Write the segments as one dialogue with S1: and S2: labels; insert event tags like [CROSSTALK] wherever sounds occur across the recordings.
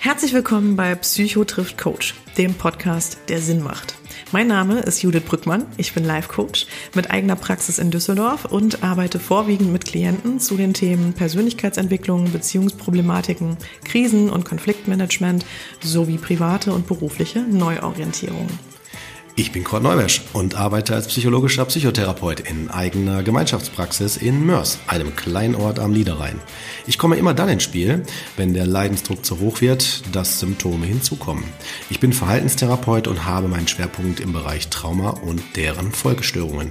S1: Herzlich willkommen bei Psycho trifft Coach, dem Podcast, der Sinn macht. Mein Name ist Judith Brückmann. Ich bin Life Coach mit eigener Praxis in Düsseldorf und arbeite vorwiegend mit Klienten zu den Themen Persönlichkeitsentwicklung, Beziehungsproblematiken, Krisen- und Konfliktmanagement sowie private und berufliche Neuorientierung.
S2: Ich bin Kurt Neumesch und arbeite als psychologischer Psychotherapeut in eigener Gemeinschaftspraxis in Mörs, einem kleinen Ort am Niederrhein. Ich komme immer dann ins Spiel, wenn der Leidensdruck zu hoch wird, dass Symptome hinzukommen. Ich bin Verhaltenstherapeut und habe meinen Schwerpunkt im Bereich Trauma und deren Folgestörungen.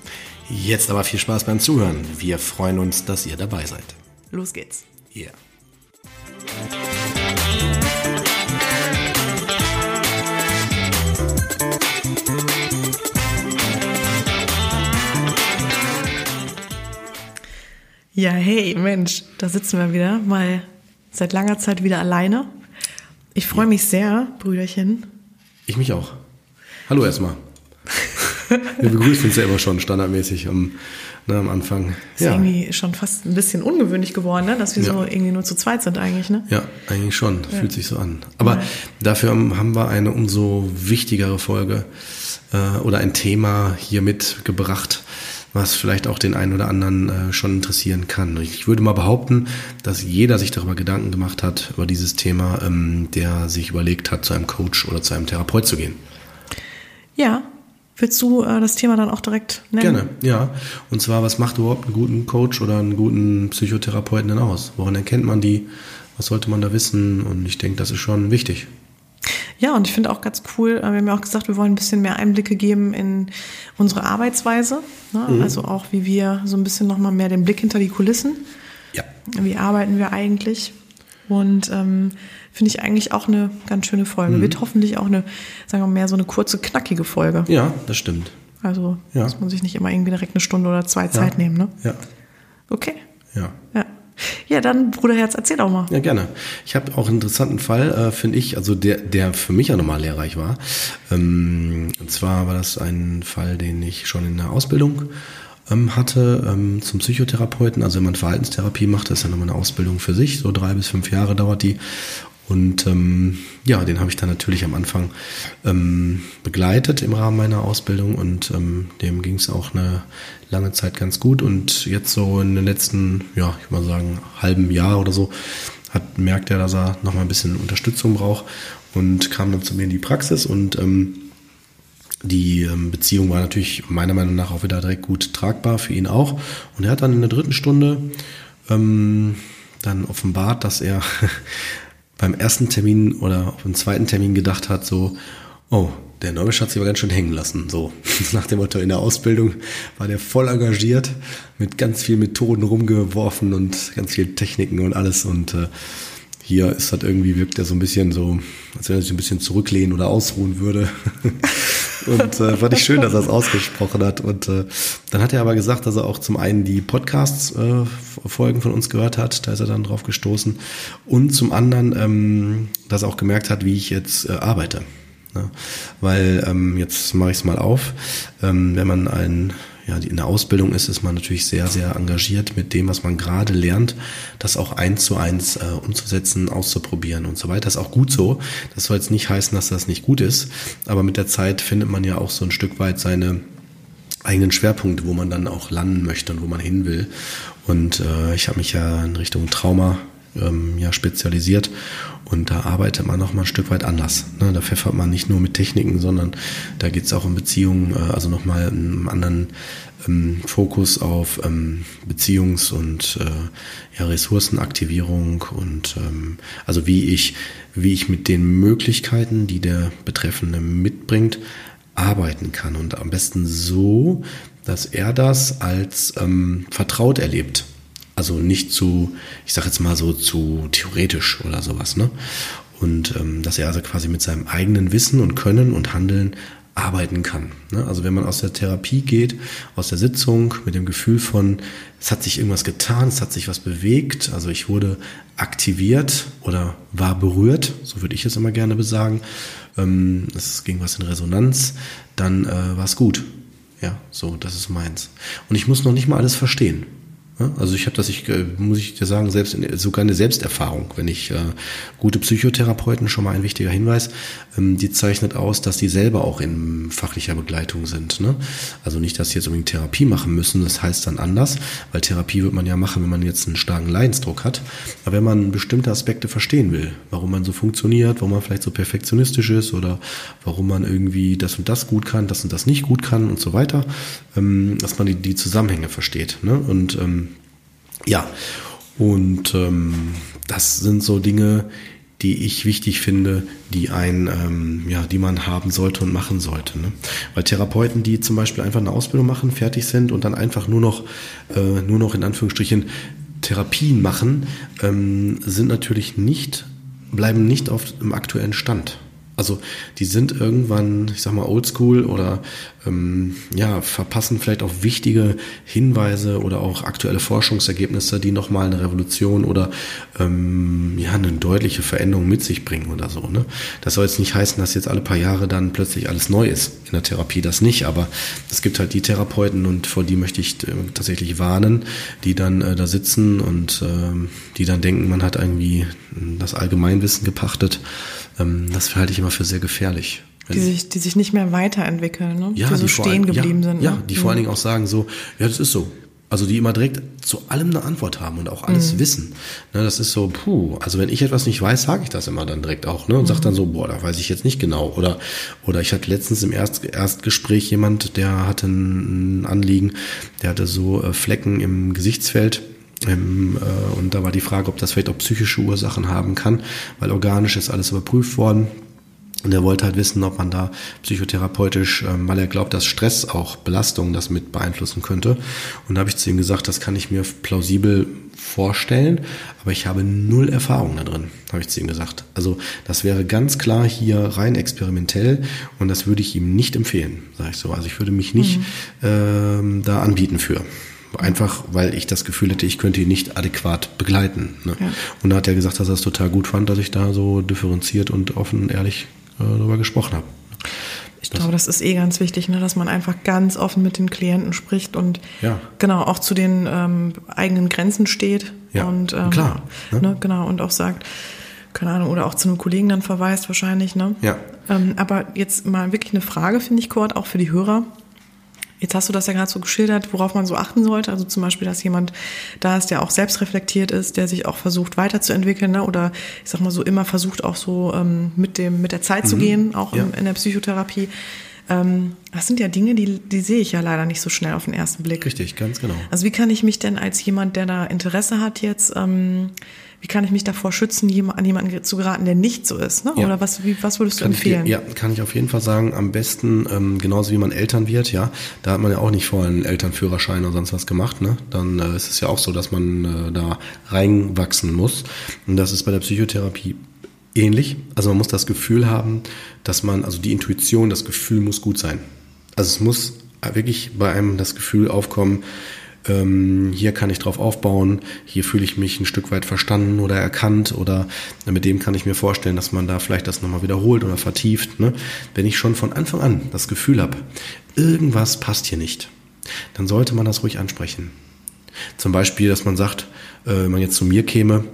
S2: Jetzt aber viel Spaß beim Zuhören. Wir freuen uns, dass ihr dabei seid.
S1: Los geht's.
S2: Yeah.
S1: Ja, hey, Mensch, da sitzen wir wieder, mal seit langer Zeit wieder alleine. Ich freue mich sehr, Brüderchen.
S2: Ich mich auch. Hallo erstmal. Wir begrüßen uns ja immer schon standardmäßig am, ne, am Anfang.
S1: Ist ja. irgendwie schon fast ein bisschen ungewöhnlich geworden, ne? dass wir ja. so irgendwie nur zu zweit sind eigentlich. Ne?
S2: Ja, eigentlich schon. Ja. Fühlt sich so an. Aber dafür haben wir eine umso wichtigere Folge äh, oder ein Thema hier mitgebracht, was vielleicht auch den einen oder anderen äh, schon interessieren kann. Ich würde mal behaupten, dass jeder sich darüber Gedanken gemacht hat, über dieses Thema, ähm, der sich überlegt hat, zu einem Coach oder zu einem Therapeut zu gehen.
S1: Ja, Willst du äh, das Thema dann auch direkt nennen?
S2: Gerne, ja. Und zwar, was macht überhaupt einen guten Coach oder einen guten Psychotherapeuten denn aus? Woran erkennt man die? Was sollte man da wissen? Und ich denke, das ist schon wichtig.
S1: Ja, und ich finde auch ganz cool, äh, wir haben ja auch gesagt, wir wollen ein bisschen mehr Einblicke geben in unsere Arbeitsweise. Ne? Mhm. Also auch, wie wir so ein bisschen nochmal mehr den Blick hinter die Kulissen.
S2: Ja.
S1: Wie arbeiten wir eigentlich? Und ähm, finde ich eigentlich auch eine ganz schöne Folge. Mhm. Wird hoffentlich auch eine, sagen wir mal, mehr so eine kurze, knackige Folge.
S2: Ja, das stimmt.
S1: Also ja. muss man sich nicht immer irgendwie direkt eine Stunde oder zwei Zeit nehmen, ne?
S2: Ja.
S1: Okay.
S2: Ja.
S1: Ja. Ja, dann Bruderherz, erzähl doch mal.
S2: Ja, gerne. Ich habe auch einen interessanten Fall, äh, finde ich, also der, der für mich ja nochmal lehrreich war. Ähm, und zwar war das ein Fall, den ich schon in der Ausbildung ähm, hatte ähm, zum Psychotherapeuten. Also wenn man Verhaltenstherapie macht, das ist ja nochmal eine Ausbildung für sich. So drei bis fünf Jahre dauert die. Und ähm, ja, den habe ich dann natürlich am Anfang ähm, begleitet im Rahmen meiner Ausbildung und ähm, dem ging es auch eine lange Zeit ganz gut. Und jetzt so in den letzten, ja, ich würde mal sagen, halben Jahr oder so, hat merkt er, dass er nochmal ein bisschen Unterstützung braucht und kam dann zu mir in die Praxis und ähm, die ähm, Beziehung war natürlich meiner Meinung nach auch wieder direkt gut tragbar, für ihn auch. Und er hat dann in der dritten Stunde ähm, dann offenbart, dass er [LAUGHS] beim ersten Termin oder auf dem zweiten Termin gedacht hat, so, oh, der Neubisch hat sich aber ganz schön hängen lassen. So, [LAUGHS] nach dem Motto, in der Ausbildung war der voll engagiert, mit ganz vielen Methoden rumgeworfen und ganz vielen Techniken und alles. Und äh, hier ist das irgendwie, wirkt er so ein bisschen so, als wenn er sich ein bisschen zurücklehnen oder ausruhen würde. [LAUGHS] Und äh, fand ich schön, dass er es ausgesprochen hat. Und äh, dann hat er aber gesagt, dass er auch zum einen die Podcast-Folgen äh, von uns gehört hat, da ist er dann drauf gestoßen. Und zum anderen, ähm, dass er auch gemerkt hat, wie ich jetzt äh, arbeite. Ne? Weil ähm, jetzt mache ich es mal auf. Ähm, wenn man ein ja, in der Ausbildung ist, ist man natürlich sehr, sehr engagiert mit dem, was man gerade lernt, das auch eins zu eins äh, umzusetzen, auszuprobieren und so weiter. Das ist auch gut so. Das soll jetzt nicht heißen, dass das nicht gut ist, aber mit der Zeit findet man ja auch so ein Stück weit seine eigenen Schwerpunkte, wo man dann auch landen möchte und wo man hin will. Und äh, ich habe mich ja in Richtung Trauma ähm, ja spezialisiert und da arbeitet man noch mal ein Stück weit anders. Ne? Da pfeffert man nicht nur mit Techniken, sondern da geht es auch um Beziehungen, äh, also nochmal einen anderen ähm, Fokus auf ähm, Beziehungs- und äh, Ressourcenaktivierung und ähm, also wie ich, wie ich mit den Möglichkeiten, die der Betreffende mitbringt, arbeiten kann und am besten so, dass er das als vertraut erlebt. Also nicht zu, ich sage jetzt mal so zu theoretisch oder sowas, ne? Und ähm, dass er also quasi mit seinem eigenen Wissen und Können und Handeln arbeiten kann. Ne? Also wenn man aus der Therapie geht, aus der Sitzung mit dem Gefühl von, es hat sich irgendwas getan, es hat sich was bewegt, also ich wurde aktiviert oder war berührt, so würde ich es immer gerne besagen, ähm, es ging was in Resonanz, dann äh, war es gut. Ja, so, das ist meins. Und ich muss noch nicht mal alles verstehen. Also ich habe das, ich, äh, muss ich dir sagen, selbst in, sogar eine Selbsterfahrung. Wenn ich äh, gute Psychotherapeuten schon mal ein wichtiger Hinweis, ähm, die zeichnet aus, dass die selber auch in fachlicher Begleitung sind. Ne? Also nicht, dass sie jetzt unbedingt Therapie machen müssen. Das heißt dann anders, weil Therapie wird man ja machen, wenn man jetzt einen starken Leidensdruck hat. Aber wenn man bestimmte Aspekte verstehen will, warum man so funktioniert, warum man vielleicht so perfektionistisch ist oder warum man irgendwie das und das gut kann, das und das nicht gut kann und so weiter, ähm, dass man die, die Zusammenhänge versteht. Ne? Und ähm, ja, und ähm, das sind so Dinge, die ich wichtig finde, die ein, ähm, ja, die man haben sollte und machen sollte. Ne? Weil Therapeuten, die zum Beispiel einfach eine Ausbildung machen, fertig sind und dann einfach nur noch, äh, nur noch in Anführungsstrichen Therapien machen, ähm, sind natürlich nicht, bleiben nicht auf dem aktuellen Stand. Also die sind irgendwann, ich sag mal, oldschool oder ähm, ja, verpassen vielleicht auch wichtige Hinweise oder auch aktuelle Forschungsergebnisse, die nochmal eine Revolution oder ähm, ja, eine deutliche Veränderung mit sich bringen oder so. Ne? Das soll jetzt nicht heißen, dass jetzt alle paar Jahre dann plötzlich alles neu ist. In der Therapie das nicht, aber es gibt halt die Therapeuten und vor die möchte ich äh, tatsächlich warnen, die dann äh, da sitzen und äh, die dann denken, man hat irgendwie das Allgemeinwissen gepachtet das halte ich immer für sehr gefährlich.
S1: Die sich, die sich nicht mehr weiterentwickeln, ne?
S2: Ja,
S1: die so
S2: die
S1: stehen geblieben
S2: ja,
S1: sind.
S2: Ja,
S1: ne?
S2: die vor allen Dingen auch sagen so, ja, das ist so. Also die immer direkt zu allem eine Antwort haben und auch alles mhm. wissen. Ne, das ist so, puh, also wenn ich etwas nicht weiß, sage ich das immer dann direkt auch, ne? Und mhm. sag dann so, boah, da weiß ich jetzt nicht genau. Oder, oder ich hatte letztens im Erst, Erstgespräch jemand, der hatte ein Anliegen, der hatte so äh, Flecken im Gesichtsfeld ähm, äh, und da war die Frage, ob das vielleicht auch psychische Ursachen haben kann, weil organisch ist alles überprüft worden. Und er wollte halt wissen, ob man da psychotherapeutisch, ähm, weil er glaubt, dass Stress auch Belastung das mit beeinflussen könnte. Und da habe ich zu ihm gesagt, das kann ich mir plausibel vorstellen, aber ich habe null Erfahrung da drin, habe ich zu ihm gesagt. Also das wäre ganz klar hier rein experimentell und das würde ich ihm nicht empfehlen, sage ich so. Also ich würde mich nicht mhm. ähm, da anbieten für. Einfach, weil ich das Gefühl hätte, ich könnte ihn nicht adäquat begleiten. Ne? Ja. Und da hat er gesagt, dass er es total gut fand, dass ich da so differenziert und offen und ehrlich äh, darüber gesprochen habe.
S1: Ich das glaube, das ist eh ganz wichtig, ne, dass man einfach ganz offen mit den Klienten spricht und ja. genau auch zu den ähm, eigenen Grenzen steht.
S2: Ja,
S1: und,
S2: ähm, klar.
S1: Ne? Ne, genau, und auch sagt, keine Ahnung, oder auch zu einem Kollegen dann verweist wahrscheinlich. Ne?
S2: Ja.
S1: Ähm, aber jetzt mal wirklich eine Frage, finde ich, Kurt, auch für die Hörer. Jetzt hast du das ja gerade so geschildert, worauf man so achten sollte. Also zum Beispiel, dass jemand da ist, der auch selbst reflektiert ist, der sich auch versucht weiterzuentwickeln, ne? oder ich sag mal so immer versucht auch so ähm, mit dem mit der Zeit mhm. zu gehen, auch ja. in, in der Psychotherapie. Ähm, das sind ja Dinge, die, die sehe ich ja leider nicht so schnell auf den ersten Blick.
S2: Richtig, ganz genau.
S1: Also wie kann ich mich denn als jemand, der da Interesse hat jetzt ähm, wie kann ich mich davor schützen, an jemanden zu geraten, der nicht so ist? Ne? Ja. Oder was, wie, was würdest du
S2: kann
S1: empfehlen?
S2: Ich, ja, kann ich auf jeden Fall sagen, am besten, ähm, genauso wie man Eltern wird, ja, da hat man ja auch nicht vorher einen Elternführerschein oder sonst was gemacht, ne? Dann äh, ist es ja auch so, dass man äh, da reinwachsen muss. Und das ist bei der Psychotherapie ähnlich. Also man muss das Gefühl haben, dass man, also die Intuition, das Gefühl muss gut sein. Also es muss wirklich bei einem das Gefühl aufkommen, ähm, hier kann ich drauf aufbauen, hier fühle ich mich ein Stück weit verstanden oder erkannt oder mit dem kann ich mir vorstellen, dass man da vielleicht das nochmal wiederholt oder vertieft. Ne? Wenn ich schon von Anfang an das Gefühl habe, irgendwas passt hier nicht, dann sollte man das ruhig ansprechen. Zum Beispiel, dass man sagt, äh, wenn man jetzt zu mir käme,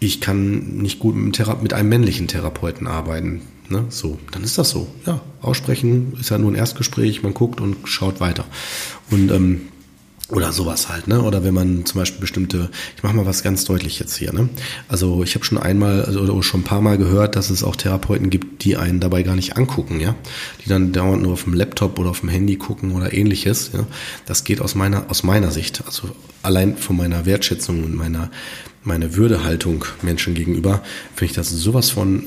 S2: ich kann nicht gut mit, mit einem männlichen Therapeuten arbeiten. Ne? So, dann ist das so. Ja, aussprechen ist ja nur ein Erstgespräch, man guckt und schaut weiter. Und ähm, oder sowas halt, ne? Oder wenn man zum Beispiel bestimmte, ich mache mal was ganz deutlich jetzt hier, ne? Also ich habe schon einmal also, oder schon ein paar Mal gehört, dass es auch Therapeuten gibt, die einen dabei gar nicht angucken, ja, die dann dauernd nur auf dem Laptop oder auf dem Handy gucken oder ähnliches. Ja? Das geht aus meiner aus meiner Sicht, also allein von meiner Wertschätzung und meiner meine Würdehaltung Menschen gegenüber, finde ich das sowas von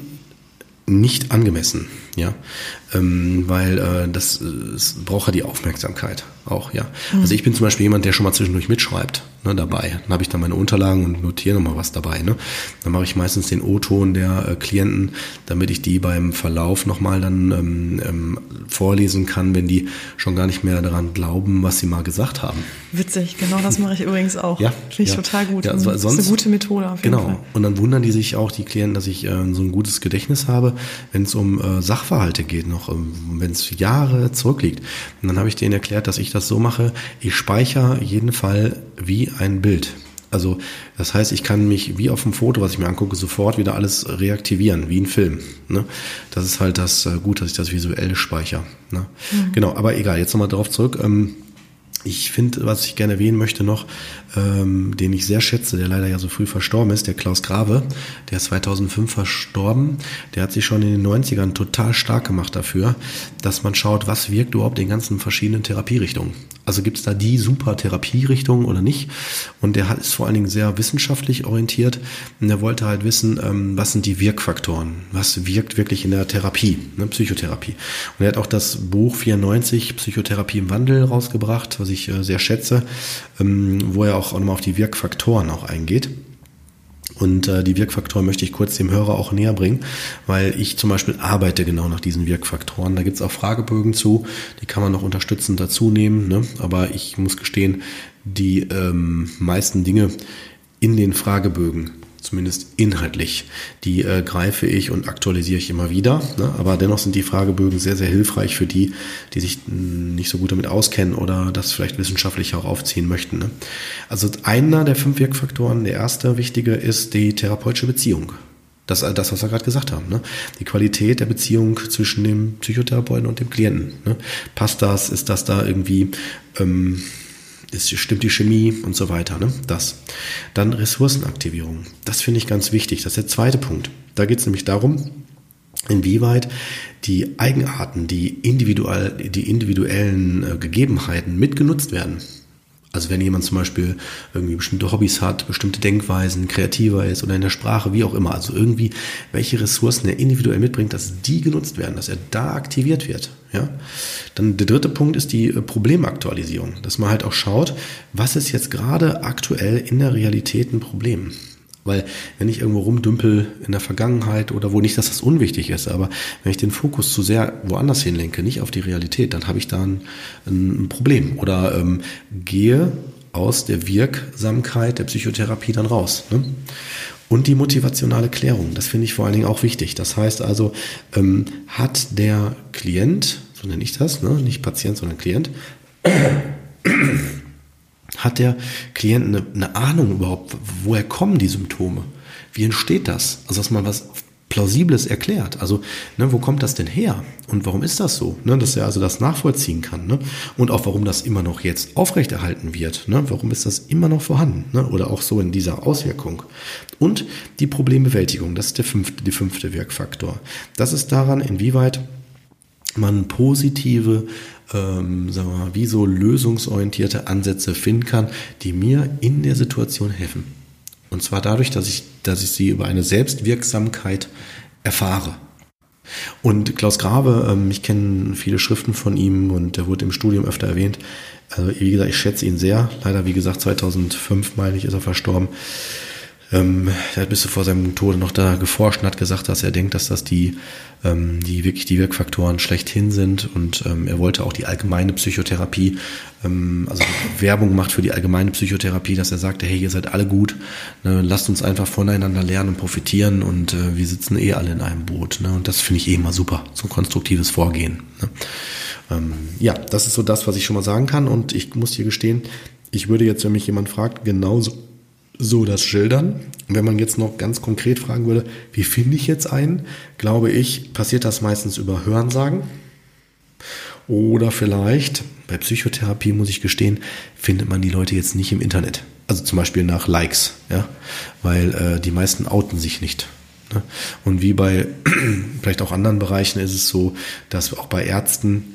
S2: nicht angemessen, ja, ähm, weil äh, das es braucht ja die Aufmerksamkeit auch, ja. Mhm. Also ich bin zum Beispiel jemand, der schon mal zwischendurch mitschreibt, ne, dabei. Dann habe ich dann meine Unterlagen und notiere nochmal was dabei, ne. Dann mache ich meistens den O-Ton der äh, Klienten, damit ich die beim Verlauf nochmal dann ähm, ähm, vorlesen kann, wenn die schon gar nicht mehr daran glauben, was sie mal gesagt haben.
S1: Witzig, genau das mache ich übrigens auch. [LAUGHS]
S2: Ja,
S1: Finde ich
S2: ja.
S1: total gut.
S2: Ja,
S1: das
S2: sonst,
S1: ist eine gute Methode auf jeden
S2: genau.
S1: Fall.
S2: Und dann wundern die sich auch, die Klienten, dass ich äh, so ein gutes Gedächtnis habe, wenn es um äh, Sachverhalte geht, noch ähm, wenn es Jahre zurückliegt. Und dann habe ich denen erklärt, dass ich das so mache, ich speichere jeden Fall wie ein Bild. Also das heißt, ich kann mich wie auf dem Foto, was ich mir angucke, sofort wieder alles reaktivieren, wie ein Film. Ne? Das ist halt das äh, Gut, dass ich das visuell speichere. Ne? Mhm. Genau, aber egal, jetzt nochmal darauf zurück. Ähm, ich finde, was ich gerne erwähnen möchte noch, ähm, den ich sehr schätze, der leider ja so früh verstorben ist, der Klaus Grave, der ist 2005 verstorben. Der hat sich schon in den 90ern total stark gemacht dafür, dass man schaut, was wirkt überhaupt in ganzen verschiedenen Therapierichtungen. Also gibt es da die super Therapierichtung oder nicht? Und der ist vor allen Dingen sehr wissenschaftlich orientiert. Und er wollte halt wissen, ähm, was sind die Wirkfaktoren? Was wirkt wirklich in der Therapie, ne, Psychotherapie? Und er hat auch das Buch 94 Psychotherapie im Wandel rausgebracht, was ich äh, sehr schätze, ähm, wo er auch nochmal auf die Wirkfaktoren auch eingeht. Und äh, die Wirkfaktoren möchte ich kurz dem Hörer auch näher bringen, weil ich zum Beispiel arbeite genau nach diesen Wirkfaktoren. Da gibt's auch Fragebögen zu, die kann man noch unterstützend dazu nehmen. Ne? Aber ich muss gestehen, die ähm, meisten Dinge in den Fragebögen zumindest inhaltlich. Die äh, greife ich und aktualisiere ich immer wieder. Ne? Aber dennoch sind die Fragebögen sehr, sehr hilfreich für die, die sich nicht so gut damit auskennen oder das vielleicht wissenschaftlich auch aufziehen möchten. Ne? Also einer der fünf Wirkfaktoren, der erste wichtige, ist die therapeutische Beziehung. Das, äh, das was wir gerade gesagt haben. Ne? Die Qualität der Beziehung zwischen dem Psychotherapeuten und dem Klienten. Ne? Passt das? Ist das da irgendwie... Ähm, ist, stimmt die Chemie und so weiter. Ne? Das. Dann Ressourcenaktivierung. Das finde ich ganz wichtig. Das ist der zweite Punkt. Da geht es nämlich darum, inwieweit die Eigenarten, die, individuell, die individuellen äh, Gegebenheiten mitgenutzt werden. Also wenn jemand zum Beispiel irgendwie bestimmte Hobbys hat, bestimmte Denkweisen, kreativer ist oder in der Sprache, wie auch immer, also irgendwie welche Ressourcen er individuell mitbringt, dass die genutzt werden, dass er da aktiviert wird. Ja? Dann der dritte Punkt ist die äh, Problemaktualisierung, dass man halt auch schaut, was ist jetzt gerade aktuell in der Realität ein Problem. Weil wenn ich irgendwo rumdümpel in der Vergangenheit oder wo nicht, dass das unwichtig ist, aber wenn ich den Fokus zu sehr woanders hinlenke, nicht auf die Realität, dann habe ich da ein, ein Problem oder ähm, gehe aus der Wirksamkeit der Psychotherapie dann raus. Ne? Und die motivationale Klärung, das finde ich vor allen Dingen auch wichtig. Das heißt also, ähm, hat der Klient, so nenne ich das, ne? nicht Patient, sondern Klient, hat der Klient eine, eine Ahnung überhaupt, woher kommen die Symptome? Wie entsteht das? Also, dass man was Plausibles erklärt. Also, ne, wo kommt das denn her? Und warum ist das so? Ne, dass er also das nachvollziehen kann. Ne? Und auch warum das immer noch jetzt aufrechterhalten wird. Ne? Warum ist das immer noch vorhanden? Ne? Oder auch so in dieser Auswirkung. Und die Problembewältigung, das ist der fünfte, die fünfte Wirkfaktor. Das ist daran, inwieweit man positive, ähm, sagen wir mal, wie so lösungsorientierte Ansätze finden kann, die mir in der Situation helfen. Und zwar dadurch, dass ich, dass ich sie über eine Selbstwirksamkeit erfahre. Und Klaus Grabe, ähm, ich kenne viele Schriften von ihm und er wurde im Studium öfter erwähnt. Also wie gesagt, ich schätze ihn sehr. Leider, wie gesagt, 2005, meine ich, ist er verstorben. Ähm, er hat bis vor seinem Tode noch da geforscht und hat gesagt, dass er denkt, dass das die, ähm, die wirklich die Wirkfaktoren schlechthin sind und ähm, er wollte auch die allgemeine Psychotherapie, ähm, also Werbung macht für die allgemeine Psychotherapie, dass er sagte, hey, ihr seid alle gut, ne, lasst uns einfach voneinander lernen und profitieren und äh, wir sitzen eh alle in einem Boot. Ne, und das finde ich eh immer super, so ein konstruktives Vorgehen. Ne. Ähm, ja, das ist so das, was ich schon mal sagen kann und ich muss hier gestehen, ich würde jetzt, wenn mich jemand fragt, genauso so das schildern. Wenn man jetzt noch ganz konkret fragen würde, wie finde ich jetzt einen, glaube ich, passiert das meistens über Hörensagen. Oder vielleicht, bei Psychotherapie muss ich gestehen, findet man die Leute jetzt nicht im Internet. Also zum Beispiel nach Likes, ja, weil äh, die meisten outen sich nicht. Ne? Und wie bei [CLEARS THROAT] vielleicht auch anderen Bereichen ist es so, dass auch bei Ärzten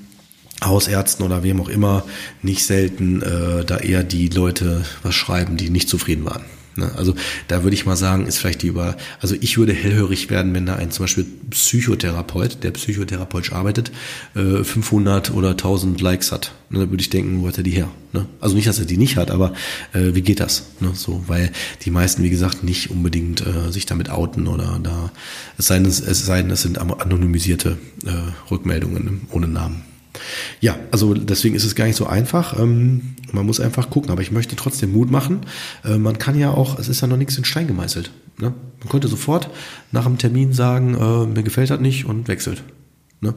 S2: Hausärzten oder wem auch immer nicht selten äh, da eher die Leute was schreiben, die nicht zufrieden waren. Ne? Also da würde ich mal sagen, ist vielleicht die über, also ich würde hellhörig werden, wenn da ein zum Beispiel Psychotherapeut, der psychotherapeutisch arbeitet, äh, 500 oder 1000 Likes hat. Ne? Da würde ich denken, wo hat er die her? Ne? Also nicht, dass er die nicht hat, aber äh, wie geht das? Ne? So, weil die meisten, wie gesagt, nicht unbedingt äh, sich damit outen oder da, es sei denn, es, sei denn, es sind anonymisierte äh, Rückmeldungen ne? ohne Namen. Ja, also deswegen ist es gar nicht so einfach. Ähm, man muss einfach gucken, aber ich möchte trotzdem Mut machen. Äh, man kann ja auch, es ist ja noch nichts in Stein gemeißelt. Ne? Man könnte sofort nach einem Termin sagen, äh, mir gefällt das nicht und wechselt. Ne?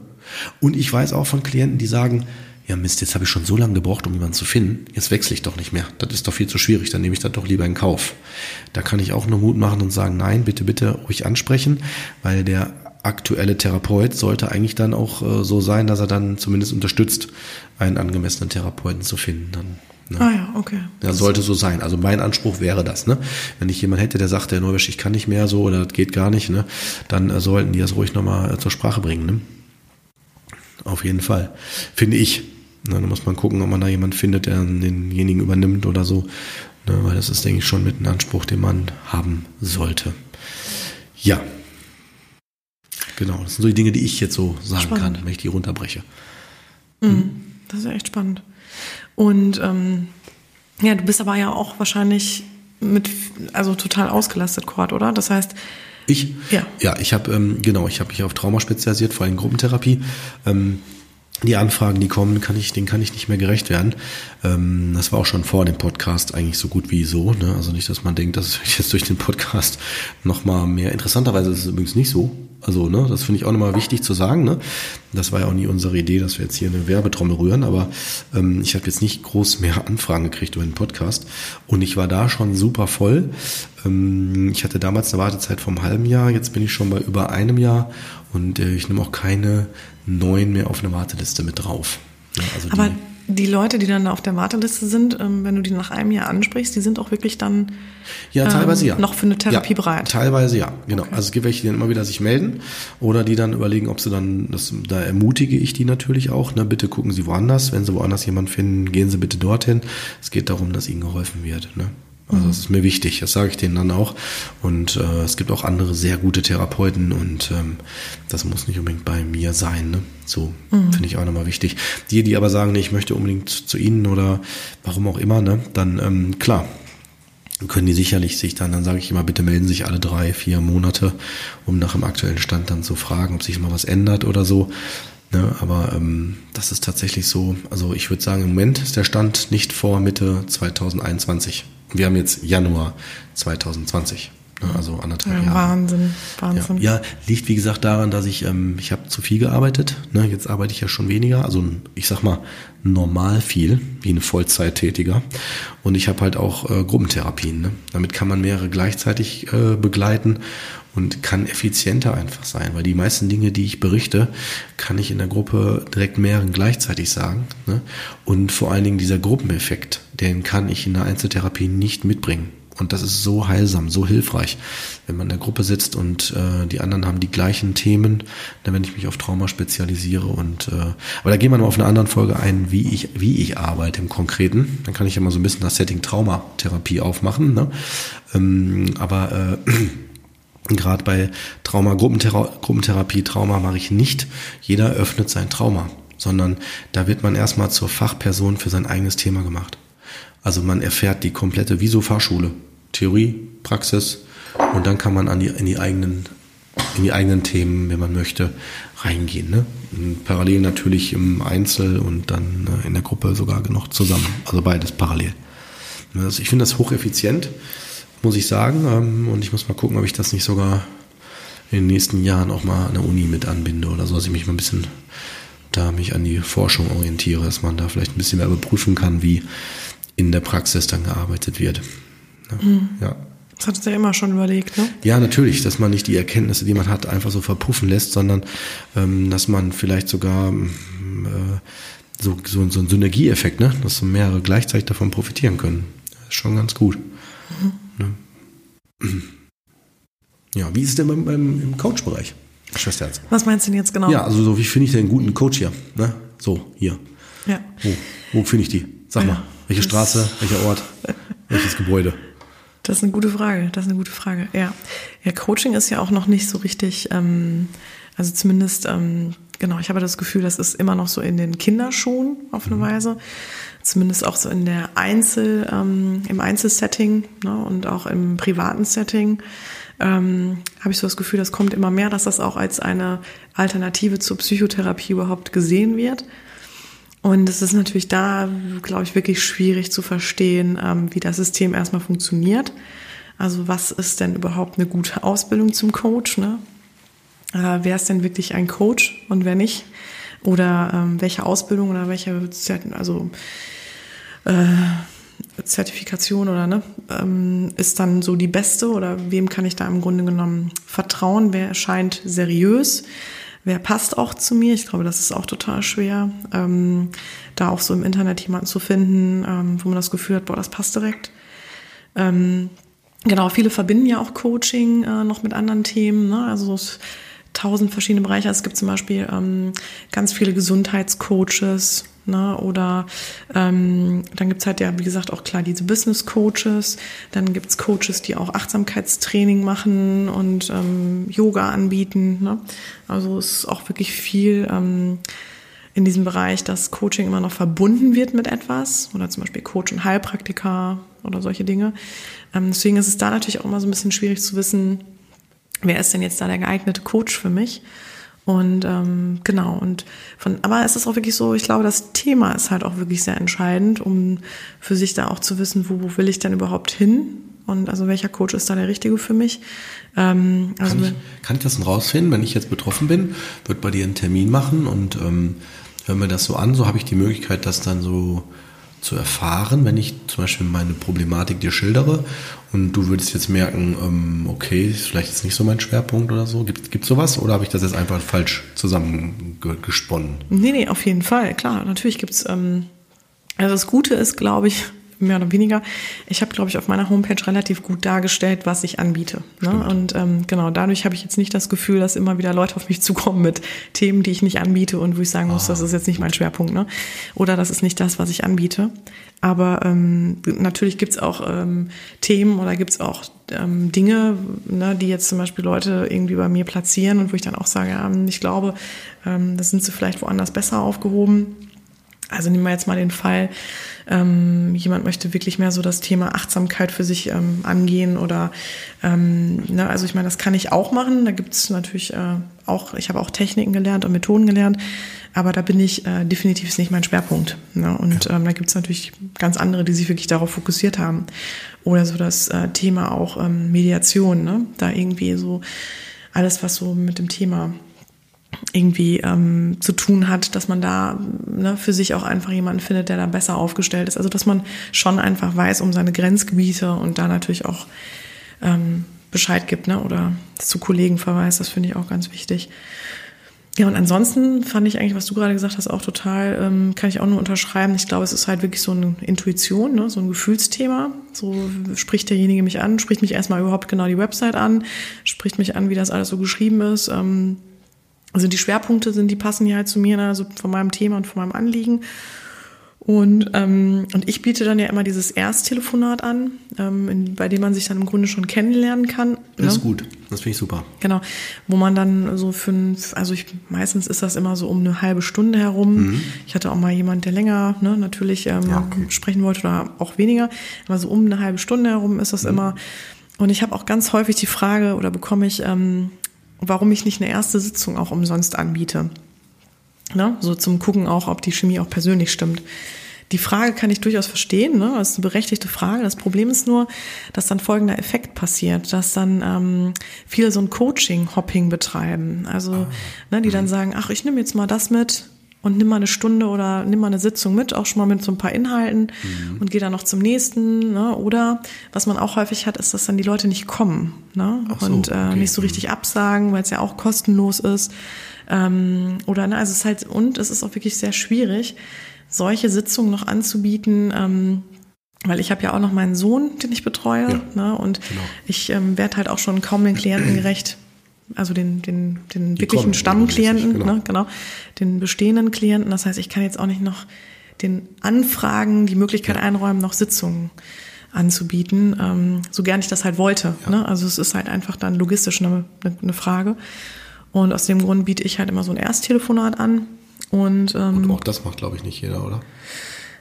S2: Und ich weiß auch von Klienten, die sagen, ja Mist, jetzt habe ich schon so lange gebraucht, um jemanden zu finden, jetzt wechsle ich doch nicht mehr. Das ist doch viel zu schwierig, dann nehme ich das doch lieber in Kauf. Da kann ich auch nur Mut machen und sagen, nein, bitte, bitte ruhig ansprechen, weil der aktuelle Therapeut sollte eigentlich dann auch äh, so sein, dass er dann zumindest unterstützt, einen angemessenen Therapeuten zu finden. Dann,
S1: ne? Ah ja, okay.
S2: Ja, sollte so sein. Also mein Anspruch wäre das. Ne? Wenn ich jemand hätte, der sagt, der Neuwisch, ich kann nicht mehr so oder das geht gar nicht, ne? dann äh, sollten die das ruhig nochmal äh, zur Sprache bringen. Ne? Auf jeden Fall. Finde ich. Na, da muss man gucken, ob man da jemand findet, der denjenigen übernimmt oder so. Ne? Weil das ist, denke ich, schon mit einem Anspruch, den man haben sollte. Ja, Genau, das sind so die Dinge, die ich jetzt so sagen spannend. kann, wenn ich die runterbreche.
S1: Mhm. Das ist echt spannend. Und ähm, ja, du bist aber ja auch wahrscheinlich mit, also total ausgelastet, Cord, oder? Das heißt,
S2: ich? Ja. Ja, ich habe, ähm, genau, ich habe mich auf Trauma spezialisiert, vor allem Gruppentherapie. Ähm, die Anfragen, die kommen, kann ich, denen kann ich nicht mehr gerecht werden. Ähm, das war auch schon vor dem Podcast eigentlich so gut wie so. Ne? Also nicht, dass man denkt, dass ich jetzt durch den Podcast nochmal mehr. Interessanterweise ist es übrigens nicht so. Also, ne, das finde ich auch nochmal wichtig zu sagen. Ne? Das war ja auch nie unsere Idee, dass wir jetzt hier eine Werbetrommel rühren, aber ähm, ich habe jetzt nicht groß mehr Anfragen gekriegt über den Podcast. Und ich war da schon super voll. Ähm, ich hatte damals eine Wartezeit vom halben Jahr, jetzt bin ich schon bei über einem Jahr und äh, ich nehme auch keine neuen mehr auf eine
S1: Warteliste
S2: mit drauf.
S1: Ja, also aber die, die Leute, die dann auf der Warteliste sind, ähm, wenn du die nach einem Jahr ansprichst, die sind auch wirklich dann
S2: ja, teilweise ähm, ja.
S1: noch für eine Therapie
S2: ja,
S1: bereit.
S2: Teilweise ja, genau. Okay. Also es gibt welche, die dann immer wieder sich melden oder die dann überlegen, ob sie dann, das, da ermutige ich die natürlich auch, ne, bitte gucken Sie woanders. Wenn Sie woanders jemanden finden, gehen Sie bitte dorthin. Es geht darum, dass Ihnen geholfen wird. Ne? Also das ist mir wichtig, das sage ich denen dann auch. Und äh, es gibt auch andere sehr gute Therapeuten und ähm, das muss nicht unbedingt bei mir sein. Ne? So mhm. finde ich auch nochmal wichtig. Die, die aber sagen, nee, ich möchte unbedingt zu Ihnen oder warum auch immer, ne, dann ähm, klar, können die sicherlich sich dann, dann sage ich immer, bitte melden sich alle drei, vier Monate, um nach dem aktuellen Stand dann zu fragen, ob sich mal was ändert oder so. Ne, aber ähm, das ist tatsächlich so, also ich würde sagen, im Moment ist der Stand nicht vor Mitte 2021. Wir haben jetzt Januar 2020. Ne, also anderthalb ja, Jahre.
S1: Wahnsinn, Wahnsinn.
S2: Ja, ja, liegt wie gesagt daran, dass ich, ähm, ich habe zu viel gearbeitet. Ne? Jetzt arbeite ich ja schon weniger, also ich sag mal normal viel, wie ein Vollzeittätiger. Und ich habe halt auch äh, Gruppentherapien. Ne? Damit kann man mehrere gleichzeitig äh, begleiten und kann effizienter einfach sein, weil die meisten Dinge, die ich berichte, kann ich in der Gruppe direkt mehreren gleichzeitig sagen. Ne? Und vor allen Dingen dieser Gruppeneffekt, den kann ich in der Einzeltherapie nicht mitbringen. Und das ist so heilsam, so hilfreich, wenn man in der Gruppe sitzt und äh, die anderen haben die gleichen Themen, dann wenn ich mich auf Trauma spezialisiere und äh, aber da gehen wir noch auf eine andere Folge ein, wie ich wie ich arbeite im Konkreten. Dann kann ich ja mal so ein bisschen das Setting Traumatherapie aufmachen. Ne? Ähm, aber äh, [CLEARS THROAT] Gerade bei Trauma, Gruppenthera Gruppentherapie, Trauma mache ich nicht. Jeder öffnet sein Trauma, sondern da wird man erstmal zur Fachperson für sein eigenes Thema gemacht. Also man erfährt die komplette, wie so Fahrschule. Theorie, Praxis und dann kann man an die, in die eigenen, in die eigenen Themen, wenn man möchte, reingehen. Ne? Parallel natürlich im Einzel und dann äh, in der Gruppe sogar noch zusammen. Also beides parallel. Also ich finde das hocheffizient muss ich sagen. Ähm, und ich muss mal gucken, ob ich das nicht sogar in den nächsten Jahren auch mal an der Uni mit anbinde oder so, dass ich mich mal ein bisschen da mich an die Forschung orientiere, dass man da vielleicht ein bisschen mehr überprüfen kann, wie in der Praxis dann gearbeitet wird. Mhm. Ja.
S1: Das hat es ja immer schon überlegt, ne?
S2: Ja, natürlich, dass man nicht die Erkenntnisse, die man hat, einfach so verpuffen lässt, sondern ähm, dass man vielleicht sogar äh, so, so, so ein Synergieeffekt, ne? dass so mehrere gleichzeitig davon profitieren können. Das ist schon ganz gut. Mhm. Ne? Ja, wie ist es denn beim, beim, im Coach-Bereich,
S1: Schwesterherz? Was meinst du denn jetzt genau?
S2: Ja, also so, wie finde ich denn einen guten Coach hier? Ne? So, hier.
S1: Ja.
S2: Wo, wo finde ich die? Sag ja, mal, welche Straße, welcher Ort, welches Gebäude?
S1: Das ist eine gute Frage. Das ist eine gute Frage. Ja, ja Coaching ist ja auch noch nicht so richtig, ähm, also zumindest, ähm, genau, ich habe das Gefühl, das ist immer noch so in den Kinderschuhen auf eine mhm. Weise. Zumindest auch so in der Einzel, ähm, im Einzelsetting ne, und auch im privaten Setting ähm, habe ich so das Gefühl, das kommt immer mehr, dass das auch als eine Alternative zur Psychotherapie überhaupt gesehen wird. Und es ist natürlich da, glaube ich, wirklich schwierig zu verstehen, ähm, wie das System erstmal funktioniert. Also was ist denn überhaupt eine gute Ausbildung zum Coach? Ne? Äh, wer ist denn wirklich ein Coach und wer nicht? Oder ähm, welche Ausbildung oder welche also äh, Zertifikation oder ne, ähm, ist dann so die beste oder wem kann ich da im Grunde genommen vertrauen? Wer erscheint seriös? Wer passt auch zu mir. Ich glaube, das ist auch total schwer, ähm, da auch so im Internet jemanden zu finden, ähm, wo man das Gefühl hat, boah, das passt direkt. Ähm, genau, viele verbinden ja auch Coaching äh, noch mit anderen Themen. Ne? Also es tausend verschiedene Bereiche. Also es gibt zum Beispiel ähm, ganz viele Gesundheitscoaches, Ne? Oder ähm, dann gibt's halt ja, wie gesagt, auch klar diese Business Coaches. Dann gibt's Coaches, die auch Achtsamkeitstraining machen und ähm, Yoga anbieten. Ne? Also es ist auch wirklich viel ähm, in diesem Bereich, dass Coaching immer noch verbunden wird mit etwas. Oder zum Beispiel Coach und Heilpraktiker oder solche Dinge. Ähm, deswegen ist es da natürlich auch immer so ein bisschen schwierig zu wissen, wer ist denn jetzt da der geeignete Coach für mich. Und ähm, genau, und von, aber es ist auch wirklich so, ich glaube, das Thema ist halt auch wirklich sehr entscheidend, um für sich da auch zu wissen, wo, wo will ich denn überhaupt hin? Und also welcher Coach ist da der richtige für mich?
S2: Ähm, also kann, ich, kann ich das denn rausfinden, wenn ich jetzt betroffen bin, wird bei dir einen Termin machen und ähm, hör mir das so an, so habe ich die Möglichkeit, das dann so zu erfahren, wenn ich zum Beispiel meine Problematik dir schildere und du würdest jetzt merken, ähm, okay, vielleicht ist nicht so mein Schwerpunkt oder so. Gibt es sowas oder habe ich das jetzt einfach falsch zusammengesponnen?
S1: Nee, nee, auf jeden Fall, klar. Natürlich gibt's ähm, also das Gute ist, glaube ich, mehr oder weniger. Ich habe, glaube ich, auf meiner Homepage relativ gut dargestellt, was ich anbiete. Ne? Und ähm, genau, dadurch habe ich jetzt nicht das Gefühl, dass immer wieder Leute auf mich zukommen mit Themen, die ich nicht anbiete und wo ich sagen muss, ah. das ist jetzt nicht mein Schwerpunkt. Ne? Oder das ist nicht das, was ich anbiete. Aber ähm, natürlich gibt's auch ähm, Themen oder gibt's auch ähm, Dinge, ne, die jetzt zum Beispiel Leute irgendwie bei mir platzieren und wo ich dann auch sage, ja, ich glaube, ähm, das sind sie vielleicht woanders besser aufgehoben. Also nehmen wir jetzt mal den Fall, ähm, jemand möchte wirklich mehr so das Thema Achtsamkeit für sich ähm, angehen oder ähm, ne, also ich meine, das kann ich auch machen. Da gibt es natürlich äh, auch, ich habe auch Techniken gelernt und Methoden gelernt, aber da bin ich äh, definitiv nicht mein Schwerpunkt. Ne? Und ähm, da gibt es natürlich ganz andere, die sich wirklich darauf fokussiert haben. Oder so das äh, Thema auch ähm, Mediation, ne? da irgendwie so alles, was so mit dem Thema irgendwie ähm, zu tun hat, dass man da ne, für sich auch einfach jemanden findet, der da besser aufgestellt ist. Also dass man schon einfach weiß um seine Grenzgebiete und da natürlich auch ähm, Bescheid gibt ne, oder zu Kollegen verweist. Das finde ich auch ganz wichtig. Ja, und ansonsten fand ich eigentlich, was du gerade gesagt hast, auch total, ähm, kann ich auch nur unterschreiben. Ich glaube, es ist halt wirklich so eine Intuition, ne, so ein Gefühlsthema. So spricht derjenige mich an, spricht mich erstmal überhaupt genau die Website an, spricht mich an, wie das alles so geschrieben ist. Ähm, also die Schwerpunkte sind, die passen ja halt zu mir, also von meinem Thema und von meinem Anliegen. Und, ähm, und ich biete dann ja immer dieses Ersttelefonat an, ähm, in, bei dem man sich dann im Grunde schon kennenlernen kann.
S2: Das ne? ist gut, das finde ich super.
S1: Genau, wo man dann so für, also ich, meistens ist das immer so um eine halbe Stunde herum. Mhm. Ich hatte auch mal jemand, der länger ne, natürlich ähm, ja, okay. sprechen wollte oder auch weniger, aber so um eine halbe Stunde herum ist das mhm. immer. Und ich habe auch ganz häufig die Frage oder bekomme ich, ähm, warum ich nicht eine erste Sitzung auch umsonst anbiete. Ne? So zum Gucken auch, ob die Chemie auch persönlich stimmt. Die Frage kann ich durchaus verstehen, ne? das ist eine berechtigte Frage. Das Problem ist nur, dass dann folgender Effekt passiert, dass dann ähm, viele so ein Coaching-Hopping betreiben. Also, ah. ne, die dann mhm. sagen, ach, ich nehme jetzt mal das mit, und nimm mal eine Stunde oder nimm mal eine Sitzung mit, auch schon mal mit so ein paar Inhalten mhm. und geh dann noch zum nächsten. Ne? Oder was man auch häufig hat, ist, dass dann die Leute nicht kommen ne? So, und äh, okay. nicht so richtig absagen, weil es ja auch kostenlos ist. Ähm, oder ne, also es ist halt, und es ist auch wirklich sehr schwierig, solche Sitzungen noch anzubieten, ähm, weil ich habe ja auch noch meinen Sohn, den ich betreue, ja, ne? und genau. ich ähm, werde halt auch schon kaum den Klienten gerecht, also den, den, den wirklichen Stammklienten, genau. Ne? genau, den bestehenden Klienten. Das heißt, ich kann jetzt auch nicht noch den Anfragen die Möglichkeit ja. einräumen, noch Sitzungen anzubieten, ähm, so gern ich das halt wollte. Ja. Ne? Also es ist halt einfach dann logistisch eine, eine Frage. Und aus dem Grund biete ich halt immer so ein Ersttelefonat an. Und, ähm,
S2: und auch das macht, glaube ich, nicht jeder, oder?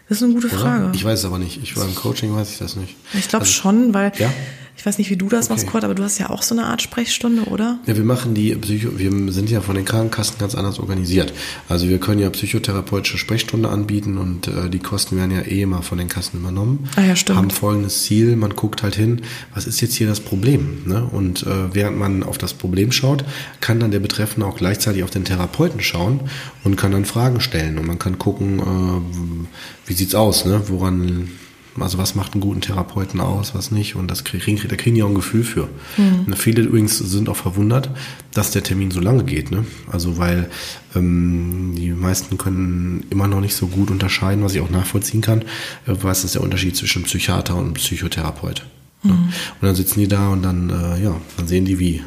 S1: Das ist eine gute oder? Frage.
S2: Ich weiß es aber nicht. Ich war im Coaching, weiß ich das nicht.
S1: Ich glaube also, schon, weil ja? Ich weiß nicht, wie du das okay. machst, Kurt, aber du hast ja auch so eine Art Sprechstunde, oder?
S2: Ja, wir machen die Psycho, wir sind ja von den Krankenkassen ganz anders organisiert. Also wir können ja psychotherapeutische Sprechstunde anbieten und äh, die Kosten werden ja eh immer von den Kassen übernommen.
S1: Ah ja, stimmt.
S2: Haben folgendes Ziel, man guckt halt hin, was ist jetzt hier das Problem? Ne? Und äh, während man auf das Problem schaut, kann dann der Betreffende auch gleichzeitig auf den Therapeuten schauen und kann dann Fragen stellen und man kann gucken, äh, wie sieht's aus, ne? woran also was macht einen guten Therapeuten aus, was nicht. Und das kriegen, da kriegen die auch ein Gefühl für. Mhm. Viele übrigens sind auch verwundert, dass der Termin so lange geht. Ne? Also weil ähm, die meisten können immer noch nicht so gut unterscheiden, was ich auch nachvollziehen kann, äh, was ist der Unterschied zwischen Psychiater und Psychotherapeut. Mhm. Und dann sitzen die da und dann, äh, ja, dann sehen die wie.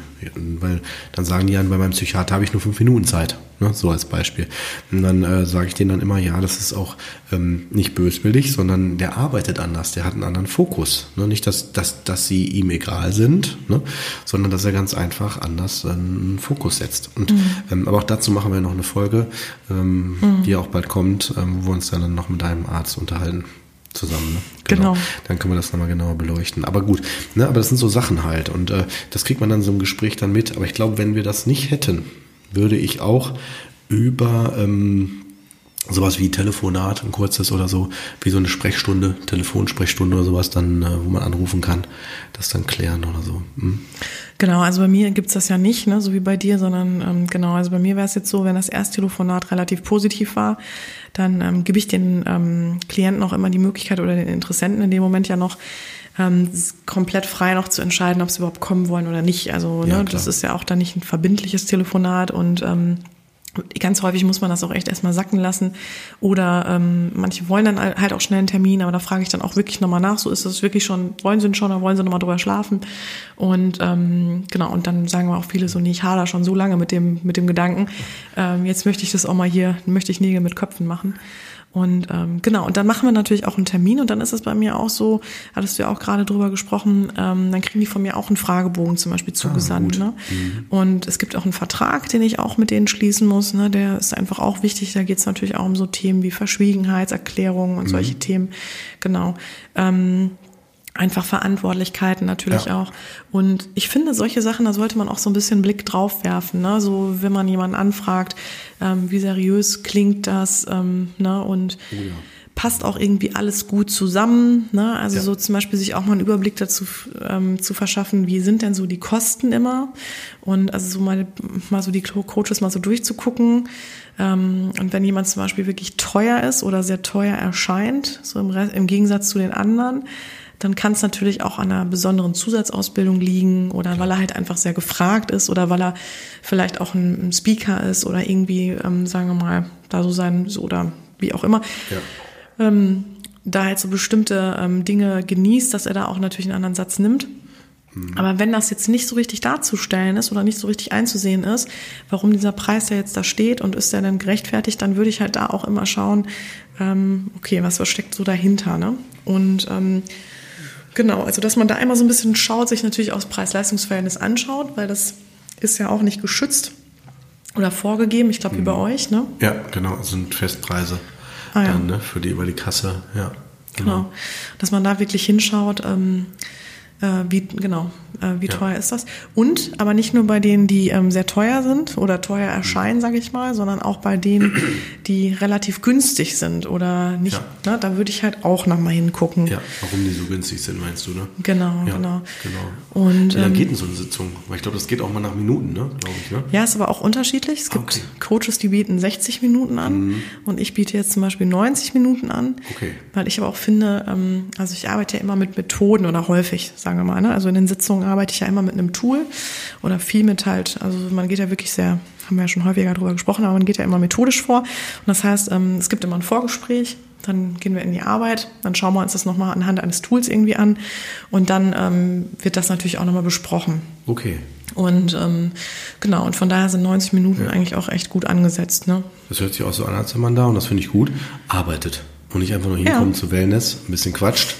S2: Weil dann sagen die dann, bei meinem Psychiater habe ich nur fünf Minuten Zeit. Ne? So als Beispiel. Und dann äh, sage ich denen dann immer, ja, das ist auch ähm, nicht böswillig, sondern der arbeitet anders, der hat einen anderen Fokus. Ne? Nicht, dass, dass, dass sie ihm egal sind, ne? sondern dass er ganz einfach anders einen Fokus setzt. Und, mhm. ähm, aber auch dazu machen wir noch eine Folge, ähm, mhm. die auch bald kommt, ähm, wo wir uns dann noch mit einem Arzt unterhalten zusammen. Ne? Genau. genau. Dann können wir das nochmal genauer beleuchten. Aber gut, ne, aber das sind so Sachen halt. Und äh, das kriegt man dann so im Gespräch dann mit. Aber ich glaube, wenn wir das nicht hätten, würde ich auch über ähm, sowas wie Telefonat, ein kurzes oder so, wie so eine Sprechstunde, Telefonsprechstunde oder sowas dann, äh, wo man anrufen kann, das dann klären oder so. Hm?
S1: Genau, also bei mir gibt's das ja nicht, ne, so wie bei dir, sondern ähm, genau, also bei mir wäre es jetzt so, wenn das Ersttelefonat relativ positiv war, dann ähm, gebe ich den ähm, Klienten auch immer die Möglichkeit oder den Interessenten in dem Moment ja noch, ähm, komplett frei noch zu entscheiden, ob sie überhaupt kommen wollen oder nicht. Also ja, ne, das ist ja auch dann nicht ein verbindliches Telefonat und ähm, Ganz häufig muss man das auch echt erstmal sacken lassen. Oder ähm, manche wollen dann halt auch schnell einen Termin, aber da frage ich dann auch wirklich nochmal nach, so ist das wirklich schon, wollen sie schon oder wollen sie nochmal drüber schlafen? Und ähm, genau, und dann sagen wir auch viele so, nee, ich hader schon so lange mit dem, mit dem Gedanken, ähm, jetzt möchte ich das auch mal hier, möchte ich Nägel mit Köpfen machen. Und ähm, genau, und dann machen wir natürlich auch einen Termin und dann ist es bei mir auch so, hattest du ja auch gerade drüber gesprochen, ähm, dann kriegen die von mir auch einen Fragebogen zum Beispiel ah, zugesandt. Ah, ne? Mhm. Und es gibt auch einen Vertrag, den ich auch mit denen schließen muss. Ne? Der ist einfach auch wichtig. Da geht es natürlich auch um so Themen wie Verschwiegenheitserklärungen und mhm. solche Themen. Genau. Ähm, einfach Verantwortlichkeiten natürlich ja. auch. Und ich finde, solche Sachen, da sollte man auch so ein bisschen Blick drauf werfen. Ne? So, wenn man jemanden anfragt, ähm, wie seriös klingt das, ähm, ne? Und oh ja. passt auch irgendwie alles gut zusammen. Ne? Also ja. so zum Beispiel sich auch mal einen Überblick dazu ähm, zu verschaffen, wie sind denn so die Kosten immer? Und also so mal, mal so die Coaches mal so durchzugucken. Ähm, und wenn jemand zum Beispiel wirklich teuer ist oder sehr teuer erscheint, so im, Rest, im Gegensatz zu den anderen, dann kann es natürlich auch an einer besonderen Zusatzausbildung liegen oder Klar. weil er halt einfach sehr gefragt ist oder weil er vielleicht auch ein, ein Speaker ist oder irgendwie, ähm, sagen wir mal, da so sein so, oder wie auch immer. Ja. Ähm, da halt so bestimmte ähm, Dinge genießt, dass er da auch natürlich einen anderen Satz nimmt. Mhm. Aber wenn das jetzt nicht so richtig darzustellen ist oder nicht so richtig einzusehen ist, warum dieser Preis ja jetzt da steht und ist der denn gerechtfertigt, dann würde ich halt da auch immer schauen, ähm, okay, was, was steckt so dahinter, ne? Und ähm, Genau, also dass man da einmal so ein bisschen schaut, sich natürlich auch das Preis-Leistungs-Verhältnis anschaut, weil das ist ja auch nicht geschützt oder vorgegeben, ich glaube mhm. wie bei mhm. euch, ne?
S2: Ja, genau, sind Festpreise ah, dann, ja. ne, für die über die Kasse, ja.
S1: Genau. genau. Dass man da wirklich hinschaut, ähm, Äh, wie, genau, äh, wie ja. teuer ist das? Und, aber nicht nur bei denen, die ähm, sehr teuer sind oder teuer erscheinen, sage ich mal, sondern auch bei denen, die relativ günstig sind oder nicht. Ja. Ne, da würde ich halt auch nochmal hingucken.
S2: Ja, warum die so günstig sind, meinst du, ne?
S1: Genau,
S2: ja,
S1: genau.
S2: genau. Und, Wie lange ähm, geht denn so eine Sitzung? Weil ich glaube, das geht auch mal nach Minuten, ne? glaube ich, ne?
S1: Ja, ist aber auch unterschiedlich. Es gibt okay. Coaches, die bieten 60 Minuten an mhm. und ich biete jetzt zum Beispiel 90 Minuten an.
S2: Okay.
S1: Weil ich aber auch finde, ähm, also ich arbeite ja immer mit Methoden oder häufig, sagen wir mal. Ne? Also in den Sitzungen arbeite ich ja immer mit einem Tool oder viel mit halt, also man geht ja wirklich sehr, haben wir ja schon häufiger darüber gesprochen, aber man geht ja immer methodisch vor. Und das heißt, ähm, es gibt immer ein Vorgespräch, dann gehen wir in die Arbeit, dann schauen wir uns das nochmal anhand eines Tools irgendwie an und dann ähm, wird das natürlich auch nochmal besprochen.
S2: Okay.
S1: Und ähm, genau, und von daher sind 90 Minuten ja. eigentlich auch echt gut angesetzt. Ne?
S2: Das hört sich auch so an, als wenn man da, und das finde ich gut, arbeitet. Und nicht einfach nur hinkommen ja. zu Wellness, ein bisschen quatscht,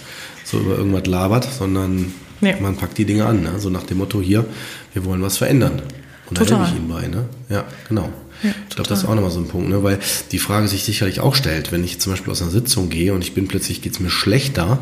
S2: so über irgendwas labert, sondern nee. man packt die Dinge an. Ne? So nach dem Motto hier, wir wollen was verändern. Und Total. da helfe ich Ihnen bei. Ne? Ja, genau. Ja, ich glaube, das ist auch nochmal so ein Punkt, ne? weil die Frage sich sicherlich auch stellt, wenn ich zum Beispiel aus einer Sitzung gehe und ich bin plötzlich, geht es mir schlechter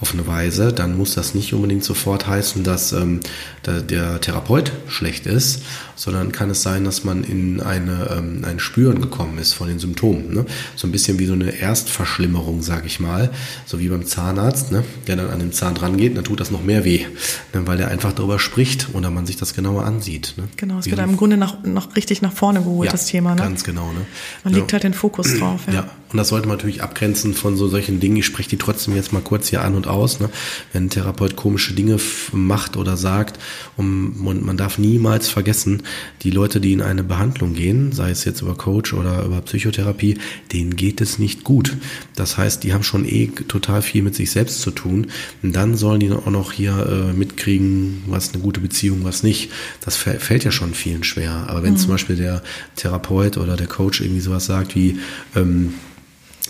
S2: auf eine Weise, dann muss das nicht unbedingt sofort heißen, dass ähm, der, der Therapeut schlecht ist, sondern kann es sein, dass man in eine, ähm, ein Spüren gekommen ist von den Symptomen. Ne? So ein bisschen wie so eine Erstverschlimmerung, sage ich mal, so wie beim Zahnarzt, ne? der dann an den Zahn dran geht, dann tut das noch mehr weh, ne? weil der einfach darüber spricht oder man sich das genauer ansieht. Ne?
S1: Genau, es wird so im Grunde noch, noch richtig nach vorne geholt. Ja das Thema. Ne?
S2: Ganz genau. Ne?
S1: Man ja. legt halt den Fokus [CLEARS THROAT] drauf.
S2: Ja. ja. und das sollte man natürlich abgrenzen von so solchen Dingen. Ich spreche die trotzdem jetzt mal kurz hier an und aus. Ne? Wenn ein Therapeut komische Dinge macht oder sagt, und man darf niemals vergessen, die Leute, die in eine Behandlung gehen, sei es jetzt über Coach oder über Psychotherapie, denen geht es nicht gut. Das heißt, die haben schon eh total viel mit sich selbst zu tun. Und dann sollen die auch noch hier äh, mitkriegen, was eine gute Beziehung, was nicht. Das fällt ja schon vielen schwer. Aber wenn mhm. zum Beispiel der Therapeut oder der Coach irgendwie sowas sagt wie, ähm,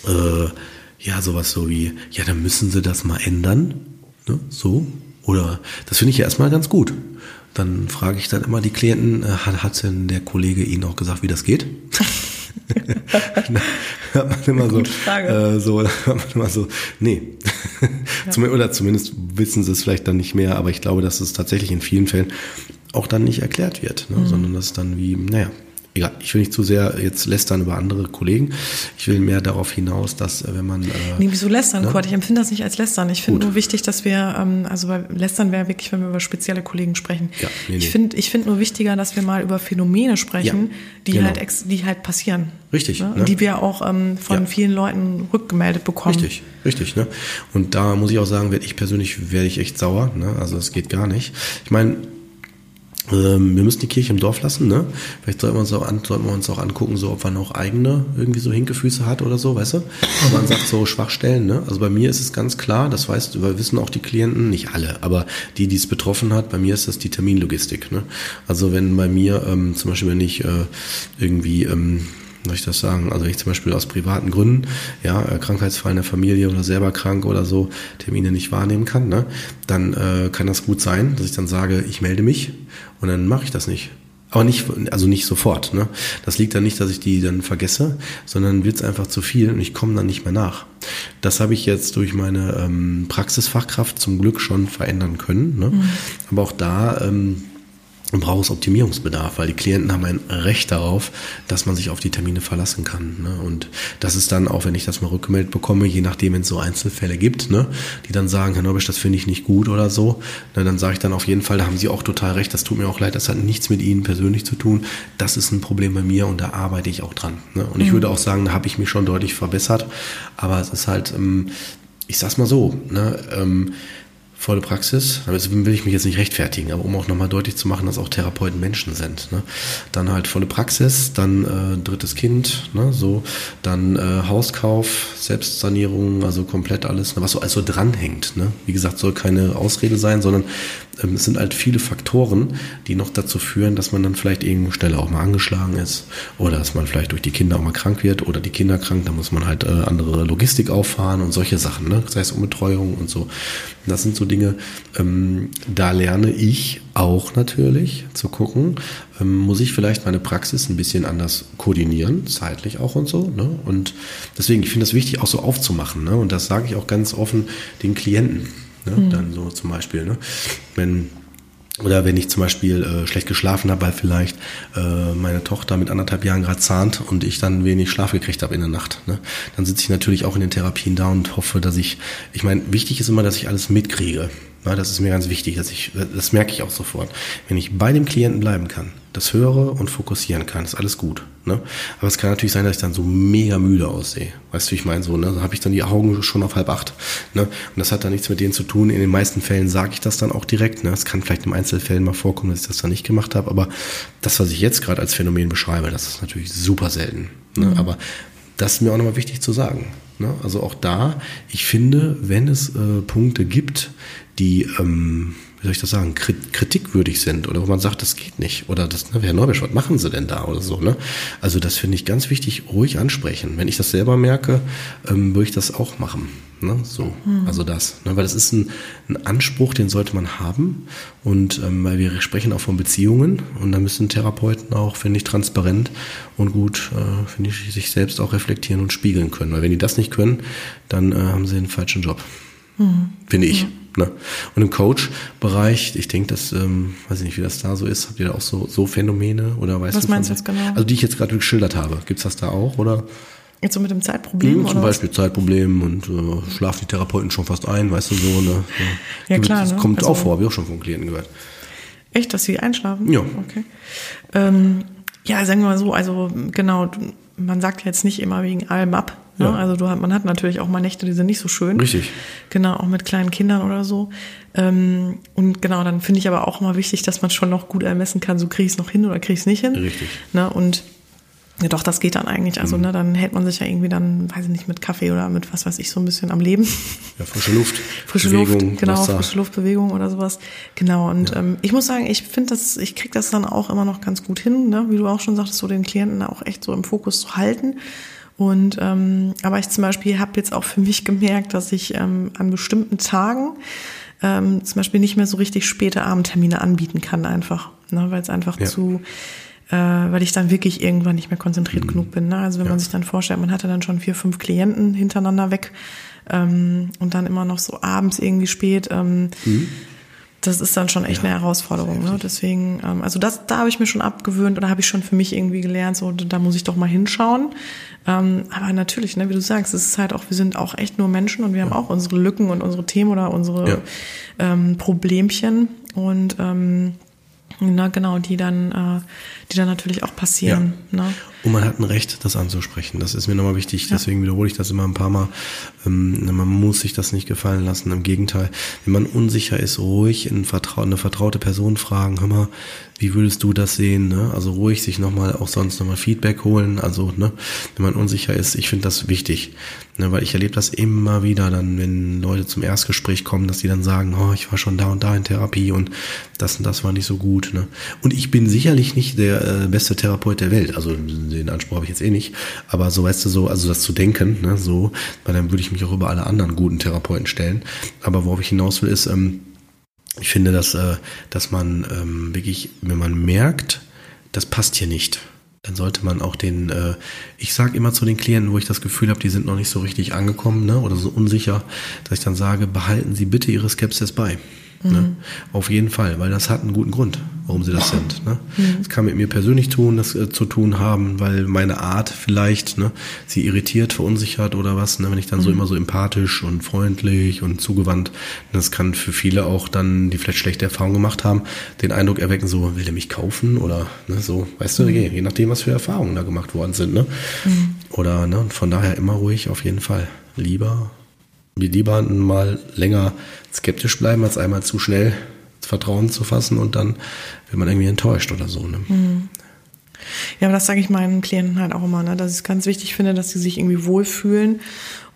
S2: äh, ja, sowas so wie, ja, dann müssen sie das mal ändern. Ne? So. Oder das finde ich ja erstmal ganz gut. Dann frage ich dann immer die Klienten, äh, hat, hat denn der Kollege Ihnen auch gesagt, wie das geht? [LAUGHS] [LAUGHS] hat man immer so, äh, so, [LAUGHS] hat man immer so, nee. Ja. Oder zumindest wissen sie es vielleicht dann nicht mehr, aber ich glaube, dass es tatsächlich in vielen Fällen auch dann nicht erklärt wird, ne? mhm. sondern dass dann wie, naja, egal, ich will nicht zu sehr jetzt lästern über andere Kollegen. Ich will mehr darauf hinaus, dass äh, wenn man. Äh,
S1: nee, wieso lästern, ne? Kurt? Ich empfinde das nicht als lästern. Ich finde nur wichtig, dass wir, ähm, also bei lästern wäre wirklich, wenn wir über spezielle Kollegen sprechen. Ja, nee, nee. Ich finde ich finde nur wichtiger, dass wir mal über Phänomene sprechen, ja, die genau. halt ex, die halt passieren.
S2: Richtig.
S1: Ne? Ne? Die wir auch ähm, von ja. vielen Leuten rückgemeldet bekommen.
S2: Richtig, richtig. Ne? Und da muss ich auch sagen, werde ich persönlich werde ich echt sauer. Ne? Also es geht gar nicht. Ich meine, ähm, wir müssen die Kirche im Dorf lassen, ne? Vielleicht sollten wir uns auch, an, sollten wir uns auch angucken, so ob man noch eigene irgendwie so Hinkefüße hat oder so, weißt du? Und man sagt so Schwachstellen, ne? Also bei mir ist es ganz klar, das weißt du, wissen auch die Klienten, nicht alle, aber die, die es betroffen hat, bei mir ist das die Terminlogistik, ne? Also wenn bei mir, ähm, zum Beispiel, wenn ich äh, irgendwie ähm, soll ich das sagen? Also ich zum Beispiel aus privaten Gründen, ja, äh, Krankheitsfall in der Familie oder selber krank oder so, Termine nicht wahrnehmen kann, ne, dann äh, kann das gut sein, dass ich dann sage, ich melde mich und dann mache ich das nicht. Aber nicht, also nicht sofort. Ne? Das liegt dann nicht, dass ich die dann vergesse, sondern wird es einfach zu viel und ich komme dann nicht mehr nach. Das habe ich jetzt durch meine ähm, Praxisfachkraft zum Glück schon verändern können. Ne? Mhm. Aber auch da ähm, braucht es Optimierungsbedarf, weil die Klienten haben ein Recht darauf, dass man sich auf die Termine verlassen kann. Ne? Und das ist dann auch, wenn ich das mal rückgemeldet bekomme, je nachdem, wenn es so Einzelfälle gibt, ne? die dann sagen, Herr Neubisch, das finde ich nicht gut oder so, ne? dann sage ich dann auf jeden Fall, da haben Sie auch total recht, das tut mir auch leid, das hat nichts mit Ihnen persönlich zu tun, das ist ein Problem bei mir und da arbeite ich auch dran. Ne? Und ich mhm. würde auch sagen, da habe ich mich schon deutlich verbessert, aber es ist halt, ähm, ich sag's mal so, ne? Volle Praxis. Damit will ich mich jetzt nicht rechtfertigen, aber um auch nochmal deutlich zu machen, dass auch Therapeuten Menschen sind. Ne? Dann halt volle Praxis, dann äh, drittes Kind, ne? so, dann äh, Hauskauf, Selbstsanierung, also komplett alles, ne? was so also dranhängt. Ne? Wie gesagt, soll keine Ausrede sein, sondern ähm, es sind halt viele Faktoren, die noch dazu führen, dass man dann vielleicht irgendwo schneller auch mal angeschlagen ist oder dass man vielleicht durch die Kinder auch mal krank wird oder die Kinder krank, da muss man halt äh, andere Logistik auffahren und solche Sachen, ne? sei es um Betreuung und so. Das sind so Dinge, ähm, da lerne ich auch natürlich zu gucken, ähm, muss ich vielleicht meine Praxis ein bisschen anders koordinieren, zeitlich auch und so. Ne? Und deswegen, ich finde es wichtig, auch so aufzumachen. Ne? Und das sage ich auch ganz offen den Klienten. Ne? Mhm. Dann so zum Beispiel, ne? wenn oder wenn ich zum Beispiel äh, schlecht geschlafen habe, weil vielleicht äh, meine Tochter mit anderthalb Jahren gerade zahnt und ich dann wenig Schlaf gekriegt habe in der Nacht. Ne? Dann sitze ich natürlich auch in den Therapien da und hoffe, dass ich, ich meine, wichtig ist immer, dass ich alles mitkriege. Ja, das ist mir ganz wichtig, dass ich, das merke ich auch sofort. Wenn ich bei dem Klienten bleiben kann, das höre und fokussieren kann, ist alles gut. Ne? Aber es kann natürlich sein, dass ich dann so mega müde aussehe. Weißt du, wie ich meine? So, ne? Da habe ich dann die Augen schon auf halb acht. Ne? Und das hat dann nichts mit denen zu tun. In den meisten Fällen sage ich das dann auch direkt. Ne? Es kann vielleicht im Einzelfällen mal vorkommen, dass ich das dann nicht gemacht habe. Aber das, was ich jetzt gerade als Phänomen beschreibe, das ist natürlich super selten. Ne? Mhm. Aber das ist mir auch nochmal wichtig zu sagen. Ne? Also auch da, ich finde, wenn es äh, Punkte gibt, die, ähm, wie soll ich das sagen, kritikwürdig sind oder wo man sagt, das geht nicht oder das, ne, Herr Neubisch, was machen Sie denn da oder so, ne? Also das finde ich ganz wichtig, ruhig ansprechen. Wenn ich das selber merke, ähm, würde ich das auch machen. Ne? So, mhm. also das. Ne? Weil das ist ein, ein, Anspruch, den sollte man haben. Und ähm, weil wir sprechen auch von Beziehungen und da müssen Therapeuten auch, finde ich, transparent und gut, äh, finde ich, sich selbst auch reflektieren und spiegeln können. Weil wenn die das nicht können, dann äh, haben sie einen falschen Job. Mhm. Finde ich. Mhm. Ne? Und im Coach-Bereich, ich denke, das, ähm, weiß ich nicht, wie das da so ist. Habt ihr da auch so, so Phänomene oder weißt
S1: Was du meinst du jetzt genau?
S2: Also die ich jetzt gerade geschildert habe. Gibt's das da auch oder?
S1: Jetzt so mit dem Zeitproblem?
S2: Mhm, zum Beispiel was? Zeitproblem und äh, schlafen die Therapeuten schon fast ein, weißt du so. Ne?
S1: Ja, ja klar.
S2: Das ne? kommt also, auch vor, habe ich auch schon von Klienten gehört.
S1: Echt, dass sie einschlafen?
S2: Ja.
S1: Okay. Ähm, ja, sagen wir mal so, also genau, man sagt jetzt nicht immer wegen allem ab. Ne? Ja. Also du, man hat natürlich auch mal Nächte, die sind nicht so schön.
S2: Richtig.
S1: Genau, auch mit kleinen Kindern oder so. Ähm, und genau, dann finde ich aber auch immer wichtig, dass man schon noch gut ermessen kann, so kriege ich es noch hin oder kriege ich es nicht hin.
S2: Richtig.
S1: Ne? Und ja, doch, das geht dann eigentlich. Also, mhm. ne, dann hält man sich ja irgendwie dann, weiß ich nicht, mit Kaffee oder mit was weiß ich, so ein bisschen am Leben.
S2: Ja, frische Luft.
S1: frische Bewegung, Luft, genau, Wasser. frische Luftbewegung oder sowas. Genau. Und ja. ähm, ich muss sagen, ich finde das, ich krieg das dann auch immer noch ganz gut hin, ne? wie du auch schon sagtest, so den Klienten auch echt so im Fokus zu halten. Und ähm, aber ich zum Beispiel habe jetzt auch für mich gemerkt, dass ich ähm, an bestimmten Tagen ähm, zum Beispiel nicht mehr so richtig späte Abendtermine anbieten kann, einfach, ne, weil es einfach ja. zu äh, weil ich dann wirklich irgendwann nicht mehr konzentriert mhm. genug bin. Ne? Also wenn ja. man sich dann vorstellt, man hatte dann schon vier, fünf Klienten hintereinander weg ähm, und dann immer noch so abends irgendwie spät. Ähm, mhm. Das ist dann schon echt ja, eine Herausforderung. Ne? Deswegen, ähm, also das, da habe ich mir schon abgewöhnt oder habe ich schon für mich irgendwie gelernt, so da muss ich doch mal hinschauen. Ähm, aber natürlich, ne, wie du sagst, es ist halt auch, wir sind auch echt nur Menschen und wir haben auch unsere Lücken und unsere Themen oder unsere ja. ähm, Problemchen. Und ähm, na, genau, die dann, äh, die dann natürlich auch passieren. Ja. Ne?
S2: Und man hat ein Recht, das anzusprechen. Das ist mir nochmal wichtig. Ja. Deswegen wiederhole ich das immer ein paar Mal. Ähm, man muss sich das nicht gefallen lassen. Im Gegenteil, wenn man unsicher ist, ruhig in eine vertraute Person fragen. Hör mal, wie würdest du das sehen? Ne? Also ruhig sich nochmal auch sonst nochmal Feedback holen. Also, ne, wenn man unsicher ist, ich finde das wichtig. Ne, weil ich erlebe das immer wieder dann, wenn Leute zum Erstgespräch kommen, dass die dann sagen, oh, ich war schon da und da in Therapie und das und das war nicht so gut. Ne? Und ich bin sicherlich nicht der äh, beste Therapeut der Welt. Also den Anspruch habe ich jetzt eh nicht. Aber so weißt du so, also das zu denken, ne, so, weil dann würde ich mich auch über alle anderen guten Therapeuten stellen. Aber worauf ich hinaus will, ist, ähm, ich finde, dass, äh, dass man ähm, wirklich, wenn man merkt, das passt hier nicht, dann sollte man auch den, äh, ich sage immer zu den Klienten, wo ich das Gefühl habe, die sind noch nicht so richtig angekommen ne, oder so unsicher, dass ich dann sage, behalten Sie bitte Ihre Skepsis bei. Ne? Mhm. Ne? Auf jeden Fall, weil das hat einen guten Grund, warum sie das sind. Ne? Mhm. Das kann mit mir persönlich tun, das äh, zu tun haben, weil meine Art vielleicht ne, sie irritiert, verunsichert oder was. Ne? Wenn ich dann mhm. so immer so empathisch und freundlich und zugewandt, das kann für viele auch dann, die vielleicht schlechte Erfahrungen gemacht haben, den Eindruck erwecken, so will der mich kaufen oder ne, so, weißt du, je, je nachdem, was für Erfahrungen da gemacht worden sind. Ne? Mhm. Oder ne, von daher immer ruhig auf jeden Fall. Lieber mir lieber mal länger skeptisch bleiben, als einmal zu schnell Vertrauen zu fassen und dann wird man irgendwie enttäuscht oder so. Ne? Mhm.
S1: Ja, aber das sage ich meinen Klienten halt auch immer, ne? dass ich es ganz wichtig finde, dass sie sich irgendwie wohlfühlen.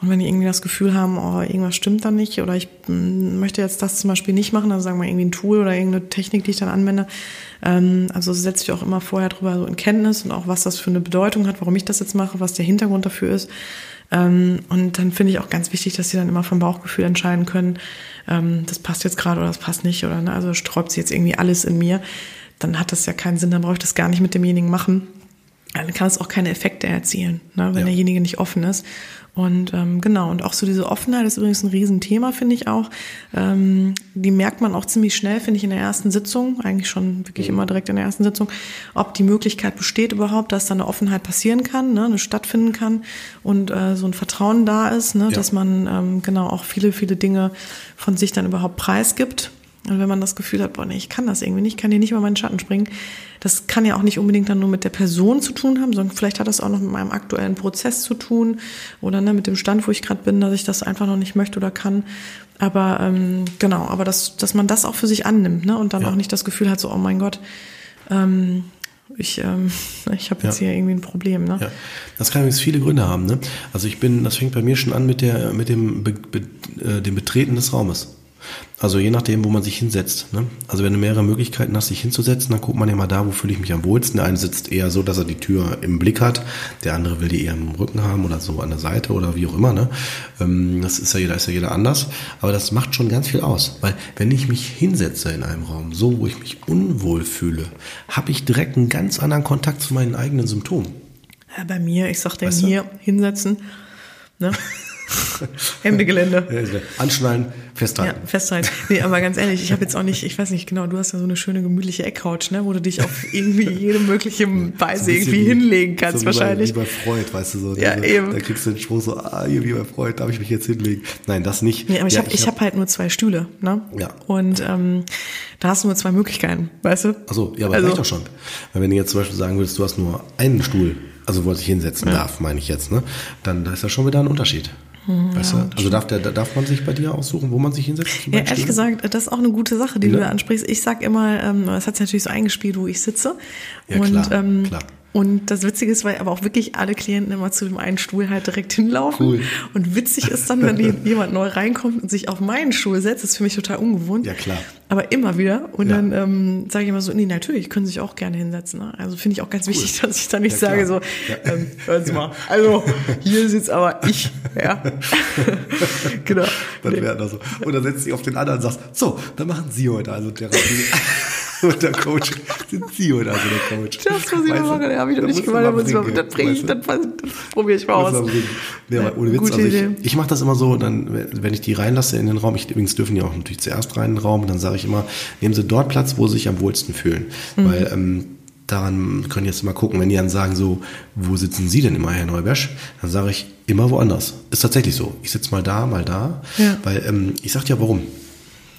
S1: Und wenn die irgendwie das Gefühl haben, oh, irgendwas stimmt da nicht oder ich mm, möchte jetzt das zum Beispiel nicht machen, also sagen wir irgendwie ein Tool oder irgendeine Technik, die ich dann anwende, ähm, also setze ich auch immer vorher drüber so in Kenntnis und auch was das für eine Bedeutung hat, warum ich das jetzt mache, was der Hintergrund dafür ist. Ähm, und dann finde ich auch ganz wichtig, dass sie dann immer vom Bauchgefühl entscheiden können, ähm, das passt jetzt gerade oder das passt nicht oder ne, also sträubt sie jetzt irgendwie alles in mir, dann hat das ja keinen Sinn, dann brauche ich das gar nicht mit demjenigen machen. Dann kann es auch keine Effekte erzielen, ne, wenn
S2: Ja.
S1: derjenige nicht offen ist. Und ähm, genau, und auch so diese Offenheit ist übrigens ein Riesenthema, finde ich auch. Ähm, die merkt man auch ziemlich schnell, finde ich, in der ersten Sitzung, eigentlich schon wirklich immer direkt in der ersten Sitzung, ob die Möglichkeit besteht überhaupt, dass da eine Offenheit passieren kann, ne, eine stattfinden kann und äh, so ein Vertrauen da ist, ne, dass man ähm, genau auch viele, viele Dinge von sich dann überhaupt preisgibt. Und wenn man das Gefühl hat, boah, nee, ich kann das irgendwie nicht, ich kann hier nicht über meinen Schatten springen, das kann ja auch nicht unbedingt dann nur mit der Person zu tun haben, sondern vielleicht hat das auch noch mit meinem aktuellen Prozess zu tun oder ne, mit dem Stand, wo ich gerade bin, dass ich das einfach noch nicht möchte oder kann. Aber ähm, genau, aber dass, dass man das auch für sich annimmt ne? und dann
S2: Ja.
S1: auch nicht das Gefühl hat, so, oh mein Gott, ähm, ich, ähm, [LAUGHS] ich habe jetzt
S2: Ja.
S1: hier irgendwie ein Problem. Ne?
S2: Ja, das kann übrigens viele Gründe haben. Ne? Also ich bin, das fängt bei mir schon an mit der, mit dem, Be, Be, äh, dem Betreten des Raumes. Also je nachdem, wo man sich hinsetzt. Ne? Also wenn du mehrere Möglichkeiten hast, sich hinzusetzen, dann guckt man ja mal da, wo fühle ich mich am wohlsten. Der eine sitzt eher so, dass er die Tür im Blick hat, der andere will die eher im Rücken haben oder so an der Seite oder wie auch immer. Ne? Ähm, das ist ja jeder, ist ja jeder anders. Aber das macht schon ganz viel aus. Weil wenn ich mich hinsetze in einem Raum, so wo ich mich unwohl fühle, habe ich direkt einen ganz anderen Kontakt zu meinen eigenen Symptomen.
S1: Ja, bei mir, ich sag dem
S2: Weißt du?
S1: hier hinsetzen, ne? [LAUGHS] [LAUGHS] Hemdegelände.
S2: Ja, Anschnallen,
S1: Ja,
S2: festhalten.
S1: festhalten. Nee, aber ganz ehrlich, ich habe jetzt auch nicht, ich weiß nicht genau, du hast ja so eine schöne gemütliche Eckcouch, ne, wo du dich auf irgendwie [LAUGHS] jede mögliche
S2: So
S1: Weise
S2: bisschen
S1: irgendwie
S2: wie-
S1: hinlegen kannst
S2: so wie
S1: wahrscheinlich.
S2: Bei, wie bei Freud, weißt du so.
S1: Ja, eben.
S2: Da kriegst du den Spruch so, ah, hier wie bei Freud, darf ich mich jetzt hinlegen? Nein, das nicht.
S1: Nee, aber ich
S2: ja,
S1: habe ich hab halt nur zwei Stühle, ne?
S2: Ja.
S1: Und ähm, da hast du nur zwei Möglichkeiten, weißt du?
S2: Achso, ja, aber
S1: Also-
S2: reicht doch schon. Weil wenn du jetzt zum Beispiel sagen würdest, du hast nur einen Stuhl, also wo er sich hinsetzen darf, meine ich jetzt, ne? Dann da ist das schon wieder ein Unterschied. weißt du? Also darf, der, darf man sich bei dir aussuchen, wo man sich hinsetzt?
S1: Ja, ehrlich gesagt, das ist auch eine gute Sache, die
S2: Ne?
S1: du da ansprichst. Ich sag immer, ähm, es hat sich natürlich so eingespielt, wo ich sitze.
S2: Ja,
S1: und,
S2: klar,
S1: ähm,
S2: klar.
S1: Und das Witzige ist, weil aber auch wirklich alle Klienten immer zu dem einen Stuhl halt direkt hinlaufen.
S2: Cool.
S1: Und witzig ist dann, wenn jemand neu reinkommt und sich auf meinen Stuhl setzt, das ist für mich total ungewohnt.
S2: Ja, klar.
S1: Aber immer wieder. Und
S2: Ja.
S1: dann ähm, sage ich immer so, nee, natürlich, können Sie sich auch gerne hinsetzen. Ne? Also finde ich auch ganz wichtig, dass ich da nicht
S2: Ja,
S1: sage so, ähm, hören Sie mal, also hier sitzt aber ich. Ja. [LAUGHS] genau.
S2: Das
S1: Nee.
S2: wäre da so. Und dann setzt sie auf den anderen und sagst, so, dann machen Sie heute also Therapie. [LAUGHS] und der Coach, sind Sie heute also der Coach.
S1: Das muss ich
S2: Weißt du,
S1: machen, habe ich noch nicht gemacht, da muss ich mal, das bringe ich, das, probiere ich mal aus.
S2: Nee, aber ohne Witz,
S1: Gute
S2: also
S1: Idee.
S2: ich, ich mache das immer so, dann, wenn ich die reinlasse in den Raum, ich, übrigens dürfen die auch natürlich zuerst rein in den Raum, dann sage ich immer, nehmen Sie dort Platz, wo Sie sich am wohlsten fühlen.
S1: Mhm.
S2: Weil ähm, daran können jetzt mal gucken, wenn die dann sagen so, wo sitzen Sie denn immer, Herr Neubersch? Dann sage ich, immer woanders. Ist tatsächlich so. Ich sitze mal da, mal da.
S1: Ja.
S2: Weil ähm, ich sag dir warum.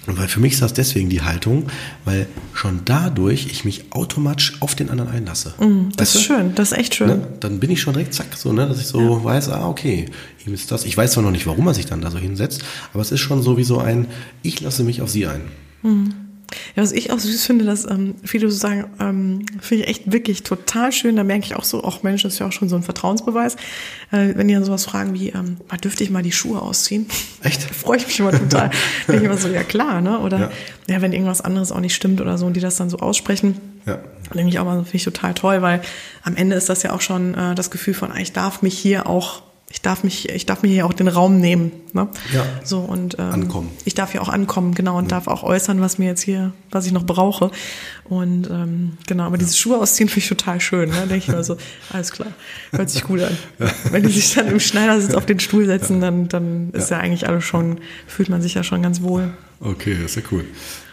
S2: Und weil für mich ist das deswegen die Haltung, weil schon dadurch ich mich automatisch auf den anderen einlasse.
S1: Mhm, Das
S2: Weißt
S1: ist
S2: du?
S1: schön, das ist echt schön.
S2: Ne? Dann bin ich schon direkt zack, so, ne, dass ich so weiß, ah, okay, ihm ist das. Ich weiß zwar noch nicht, warum er sich dann da so hinsetzt, aber es ist schon so wie so ein, ich lasse mich auf sie ein.
S1: Ja, was ich auch süß finde, dass ähm, viele so sagen, ähm, finde ich echt wirklich total schön. Da merke ich auch so, auch Mensch, das ist ja auch schon so ein Vertrauensbeweis. Äh, wenn die dann sowas fragen wie, ähm, mal dürfte ich mal die Schuhe ausziehen? [LAUGHS]
S2: Echt?
S1: Da freue ich mich immer total. [LAUGHS] Denke ich immer so, ja klar, ne? Oder
S2: Ja.
S1: ja. wenn irgendwas anderes auch nicht stimmt oder so und die das dann so aussprechen.
S2: Ja.
S1: Denke ich auch mal, finde ich total toll, weil am Ende ist das ja auch schon äh, das Gefühl von, ah, ich darf mich hier auch, ich darf mich, ich darf mir hier auch den Raum nehmen. Ne?
S2: Ja.
S1: So und ähm,
S2: Ankommen.
S1: ich darf ja auch ankommen, genau, und darf auch äußern, was mir jetzt hier, was ich noch brauche. Und ähm, genau, aber diese Schuhe ausziehen finde ich total schön. Ne? Denke ich mal so, [LAUGHS] alles klar, hört sich gut an. Wenn die sich dann im Schneidersitz auf den Stuhl setzen, dann, dann ist ja. eigentlich alles schon, fühlt man sich ja schon ganz wohl.
S2: Okay, das ist ja cool.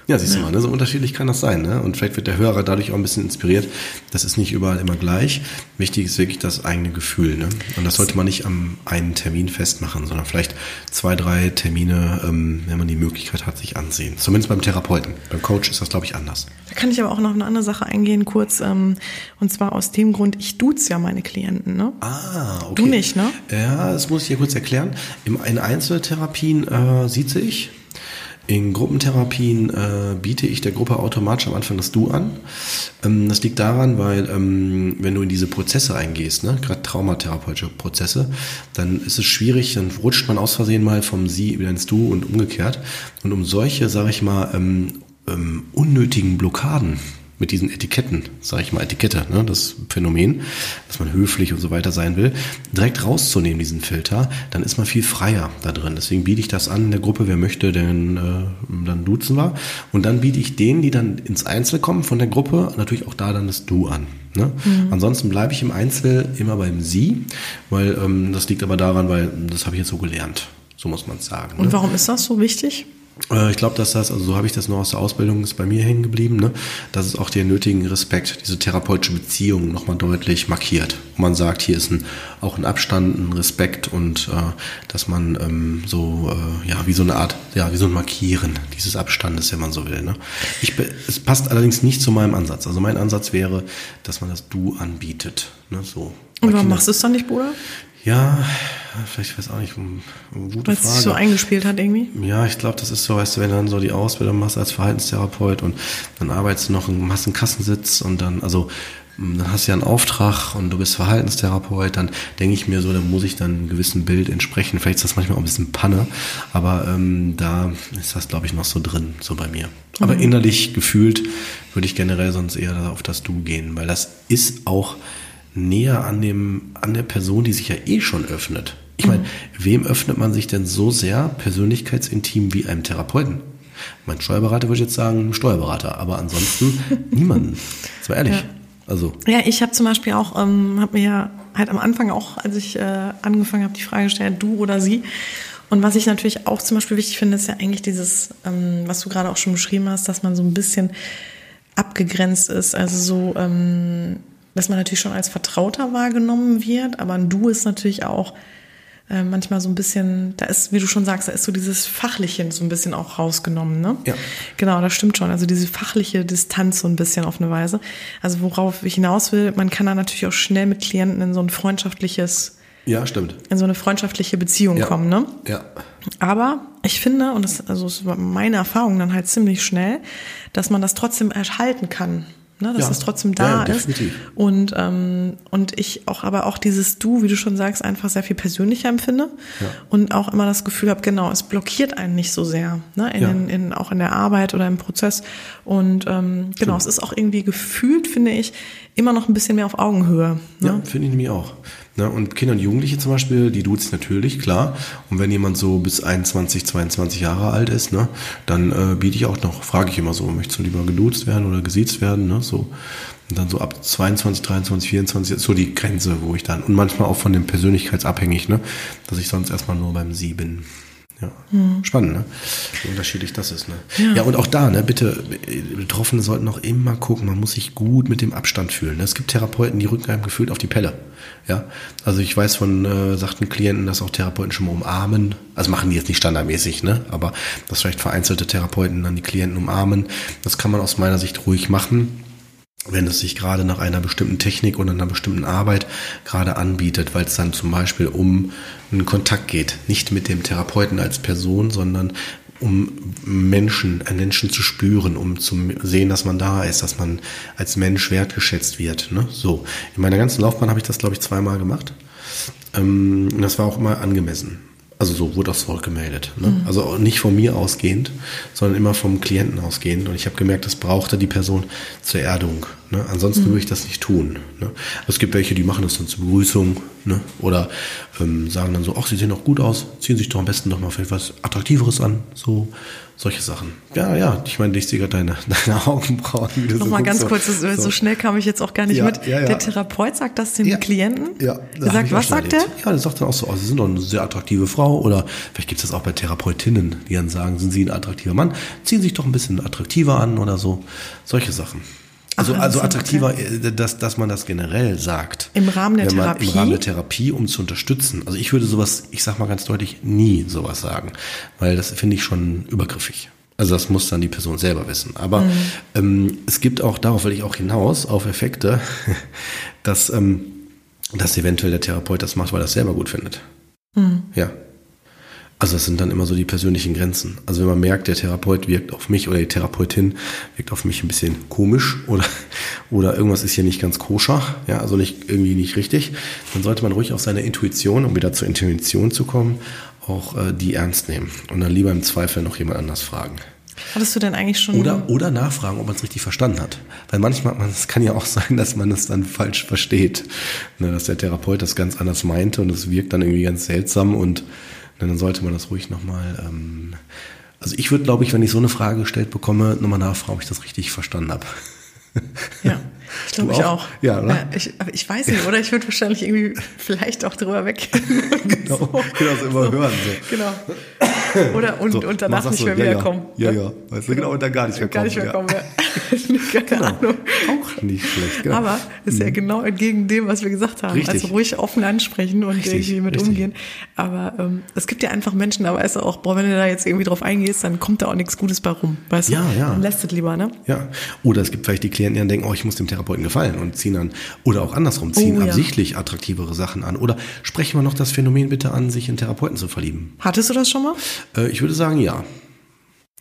S2: Ja, siehst du mal, ne? so unterschiedlich kann das sein. Ne? Und vielleicht wird der Hörer dadurch auch ein bisschen inspiriert. Das ist nicht überall immer gleich. Wichtig ist wirklich das eigene Gefühl. Ne? Und das sollte man nicht am einen Termin festmachen, sondern vielleicht zwei, drei Termine, ähm, wenn man die Möglichkeit hat, sich ansehen. Zumindest beim Therapeuten. Beim Coach ist das, glaube ich, anders.
S1: Da kann ich aber auch noch eine andere Sache eingehen, kurz. Ähm, und zwar aus dem Grund, ich duze ja meine Klienten. Ne?
S2: Ah, okay.
S1: Du nicht, ne?
S2: Ja, das muss ich dir kurz erklären. Im, in Einzeltherapien äh, sieze ich. In Gruppentherapien äh, biete ich der Gruppe automatisch am Anfang das Du an. Ähm, das liegt daran, weil ähm, wenn du in diese Prozesse eingehst, ne, gerade traumatherapeutische Prozesse, dann ist es schwierig, dann rutscht man aus Versehen mal vom Sie wieder ins Du und umgekehrt. Und um solche, sage ich mal, ähm, ähm, unnötigen Blockaden mit diesen Etiketten, sage ich mal Etikette, ne, das Phänomen, dass man höflich und so weiter sein will, direkt rauszunehmen, diesen Filter, dann ist man viel freier da drin. Deswegen biete ich das an in der Gruppe, wer möchte, denn äh, dann duzen wir. Und dann biete ich denen, die dann ins Einzel kommen von der Gruppe, natürlich auch da dann das Du an. Ne? Mhm. Ansonsten bleibe ich im Einzel immer beim Sie, weil ähm, das liegt aber daran, weil das habe ich jetzt so gelernt. So muss man sagen.
S1: Ne? Und warum ist das so wichtig?
S2: Äh, ich glaube, dass das, also so habe ich das noch aus der Ausbildung, ist bei mir hängen geblieben, ne? dass es auch den nötigen Respekt, diese therapeutische Beziehung nochmal deutlich markiert. Und man sagt, hier ist ein, auch ein Abstand, ein Respekt und äh, dass man ähm, so, äh, ja, wie so eine Art, ja, wie so ein Markieren dieses Abstandes, wenn man so will. Ne? Ich, es passt allerdings nicht zu meinem Ansatz. Also mein Ansatz wäre, dass man das Du anbietet. Ne? So.
S1: Und warum machst du es dann nicht, Bruder?
S2: Ja, vielleicht weiß auch nicht, eine
S1: gute Weil Frage. Weil es so eingespielt hat irgendwie?
S2: Ja, ich glaube, das ist so, weißt du, wenn du dann so die Ausbildung machst als Verhaltenstherapeut und dann arbeitest du noch, machst einen Kassensitz und dann, also dann hast du ja einen Auftrag und du bist Verhaltenstherapeut, dann denke ich mir so, da muss ich dann einem gewissen Bild entsprechen. Vielleicht ist das manchmal auch ein bisschen Panne, aber ähm, da ist das, glaube ich, noch so drin, so bei mir. Aber mhm. innerlich gefühlt würde ich generell sonst eher auf das Du gehen, weil das ist auch näher an dem, an der Person, die sich ja eh schon öffnet. Ich meine, wem öffnet man sich denn so sehr persönlichkeitsintim wie einem Therapeuten? Mein Steuerberater würde jetzt sagen, Steuerberater, aber ansonsten [LAUGHS] niemanden. Das war ehrlich. Ja. Also.
S1: Ja, ich habe zum Beispiel auch, ähm, habe mir ja halt am Anfang auch, als ich äh, angefangen habe, die Frage gestellt, du oder sie. Und was ich natürlich auch zum Beispiel wichtig finde, ist ja eigentlich dieses, ähm, was du gerade auch schon beschrieben hast, dass man so ein bisschen abgegrenzt ist. Also so, ähm, dass man natürlich schon als Vertrauter wahrgenommen wird, aber ein Du ist natürlich auch äh, manchmal so ein bisschen, da ist, wie du schon sagst, da ist so dieses Fachliche so ein bisschen auch rausgenommen, ne?
S2: Ja.
S1: Genau, das stimmt schon. Also diese fachliche Distanz so ein bisschen auf eine Weise. Also worauf ich hinaus will, man kann da natürlich auch schnell mit Klienten in so ein freundschaftliches
S2: ja, stimmt.
S1: In so eine freundschaftliche Beziehung
S2: ja.
S1: kommen, ne?
S2: Ja.
S1: Aber ich finde, und das, also das war meine Erfahrung dann halt ziemlich schnell, dass man das trotzdem erhalten kann ne, dass ja. es trotzdem da ja, ist. Und, ähm, und ich auch aber auch dieses Du, wie du schon sagst, einfach sehr viel persönlicher empfinde ja. und auch immer das Gefühl habe, genau, es blockiert einen nicht so sehr, ne, in, in, in, auch in der Arbeit oder im Prozess. Und ähm, genau, Stimmt. es ist auch irgendwie gefühlt, finde ich, immer noch ein bisschen mehr auf Augenhöhe.
S2: Ne? Ja, finde ich nämlich auch. Ne? Und Kinder und Jugendliche zum Beispiel, die duzen natürlich, klar. Und wenn jemand so bis 21, 22 Jahre alt ist, ne, dann äh, biete ich auch noch, frage ich immer so, möchtest du lieber geduzt werden oder gesiezt werden, ne, so. Und dann so ab 22, 23, 24 ist so die Grenze, wo ich dann, und manchmal auch von dem Persönlichkeitsabhängig, ne, dass ich sonst erstmal nur beim Sie bin. Ja. Mhm. Spannend, ne? Wie unterschiedlich das ist, ne? Ja. ja, und auch da, ne, bitte, Betroffene sollten auch immer gucken, man muss sich gut mit dem Abstand fühlen. Ne? Es gibt Therapeuten, die rücken einem gefühlt auf die Pelle. Ja, also ich weiß von äh, sagten Klienten, dass auch Therapeuten schon mal umarmen. Also machen die jetzt nicht standardmäßig, ne? Aber dass vielleicht vereinzelte Therapeuten dann die Klienten umarmen. Das kann man aus meiner Sicht ruhig machen wenn es sich gerade nach einer bestimmten Technik oder einer bestimmten Arbeit gerade anbietet, weil es dann zum Beispiel um einen Kontakt geht. Nicht mit dem Therapeuten als Person, sondern um Menschen, einen Menschen zu spüren, um zu sehen, dass man da ist, dass man als Mensch wertgeschätzt wird. Ne? So. In meiner ganzen Laufbahn habe ich das, glaube ich, zweimal gemacht. Ähm, das war auch immer angemessen. Also so wurde das zurückgemeldet. Ne? Mhm. Also nicht von mir ausgehend, sondern immer vom Klienten ausgehend. Und ich habe gemerkt, das brauchte die Person zur Erdung. Ne? Ansonsten mhm. würde ich das nicht tun. Ne? Es gibt welche, die machen das dann zur Begrüßung ne? oder ähm, sagen dann so, ach, sie sehen doch gut aus, ziehen sich doch am besten doch mal vielleicht was Attraktiveres an. So solche Sachen. Ja, ja, ich meine, ich sehe gerade deine, [LAUGHS] deine Augenbrauen.
S1: Wie du Nochmal so ganz kurz, so, so, schnell kam ich jetzt auch gar nicht ja, mit. Ja, ja. Der Therapeut sagt das dem Klienten?
S2: Ja.
S1: Der sagt, was sagt der?
S2: Ja, der sagt dann auch so, oh, Sie sind doch eine sehr attraktive Frau oder vielleicht gibt es das auch bei Therapeutinnen, die dann sagen, sind Sie ein attraktiver Mann, ziehen sich doch ein bisschen attraktiver an oder so. Solche Sachen. Also, Ach, also attraktiver, okay. Äh, dass, dass man das generell sagt.
S1: Im Rahmen der Therapie?
S2: Im Rahmen der Therapie, um zu unterstützen. Also ich würde sowas, ich sag mal ganz deutlich, nie sowas sagen. Weil das finde ich schon übergriffig. Also das muss dann die Person selber wissen. Aber mhm. ähm, es gibt auch, darauf will ich auch hinaus, auf Effekte, [LAUGHS] dass, ähm, dass eventuell der Therapeut das macht, weil er es selber gut findet. Mhm. Ja. Also das sind dann immer so die persönlichen Grenzen. Also wenn man merkt, der Therapeut wirkt auf mich oder die Therapeutin wirkt auf mich ein bisschen komisch oder, [LAUGHS] oder irgendwas ist hier nicht ganz koscher, ja, also nicht, irgendwie nicht richtig, dann sollte man ruhig auf seine Intuition, um wieder zur Intuition zu kommen, auch äh, die ernst nehmen und dann lieber im Zweifel noch jemand anders fragen.
S1: Hattest du denn eigentlich schon.
S2: Oder, oder nachfragen, ob man es richtig verstanden hat. Weil manchmal, es kann ja auch sein, dass man es dann falsch versteht. Ne, dass der Therapeut das ganz anders meinte und es wirkt dann irgendwie ganz seltsam und dann sollte man das ruhig nochmal. Ähm, also ich würde, glaube ich, wenn ich so eine Frage gestellt bekomme, nochmal nachfragen, ob ich das richtig verstanden habe. [LAUGHS]
S1: Ja. Ich glaube ich auch.
S2: Ja, oder?
S1: Ja, ich, aber ich weiß nicht, oder? Ich würde wahrscheinlich irgendwie vielleicht auch drüber weggehen. [LAUGHS]
S2: genau, [LAUGHS] so. genau, so immer so. hören. So.
S1: Genau. Oder und, so, und danach nicht mehr wiederkommen.
S2: Ja, ja, ja. Weißt du, genau, und dann gar nicht mehr
S1: gar
S2: kommen.
S1: Gar nicht mehr kommen, ja. [LAUGHS] Keine
S2: genau.
S1: Ahnung.
S2: Auch nicht schlecht, genau.
S1: Aber ist ja genau entgegen dem, was wir gesagt haben.
S2: Richtig.
S1: Also ruhig offen ansprechen und
S2: Richtig,
S1: irgendwie mit
S2: richtig.
S1: umgehen. Aber ähm, es gibt ja einfach Menschen, da weißt du auch, boah, wenn du da jetzt irgendwie drauf eingehst, dann kommt da auch nichts Gutes bei rum. Weißt du?
S2: Ja, ja.
S1: Dann lässt es lieber, ne?
S2: Ja. Oder es gibt vielleicht die Klienten, die dann denken, oh, ich muss dem Therapeuten gefallen und ziehen dann, oder auch andersrum, ziehen
S1: Oh, ja.
S2: absichtlich attraktivere Sachen an. Oder sprechen wir noch das Phänomen bitte an, sich in Therapeuten zu verlieben.
S1: Hattest du das schon mal?
S2: Äh, ich würde sagen, ja.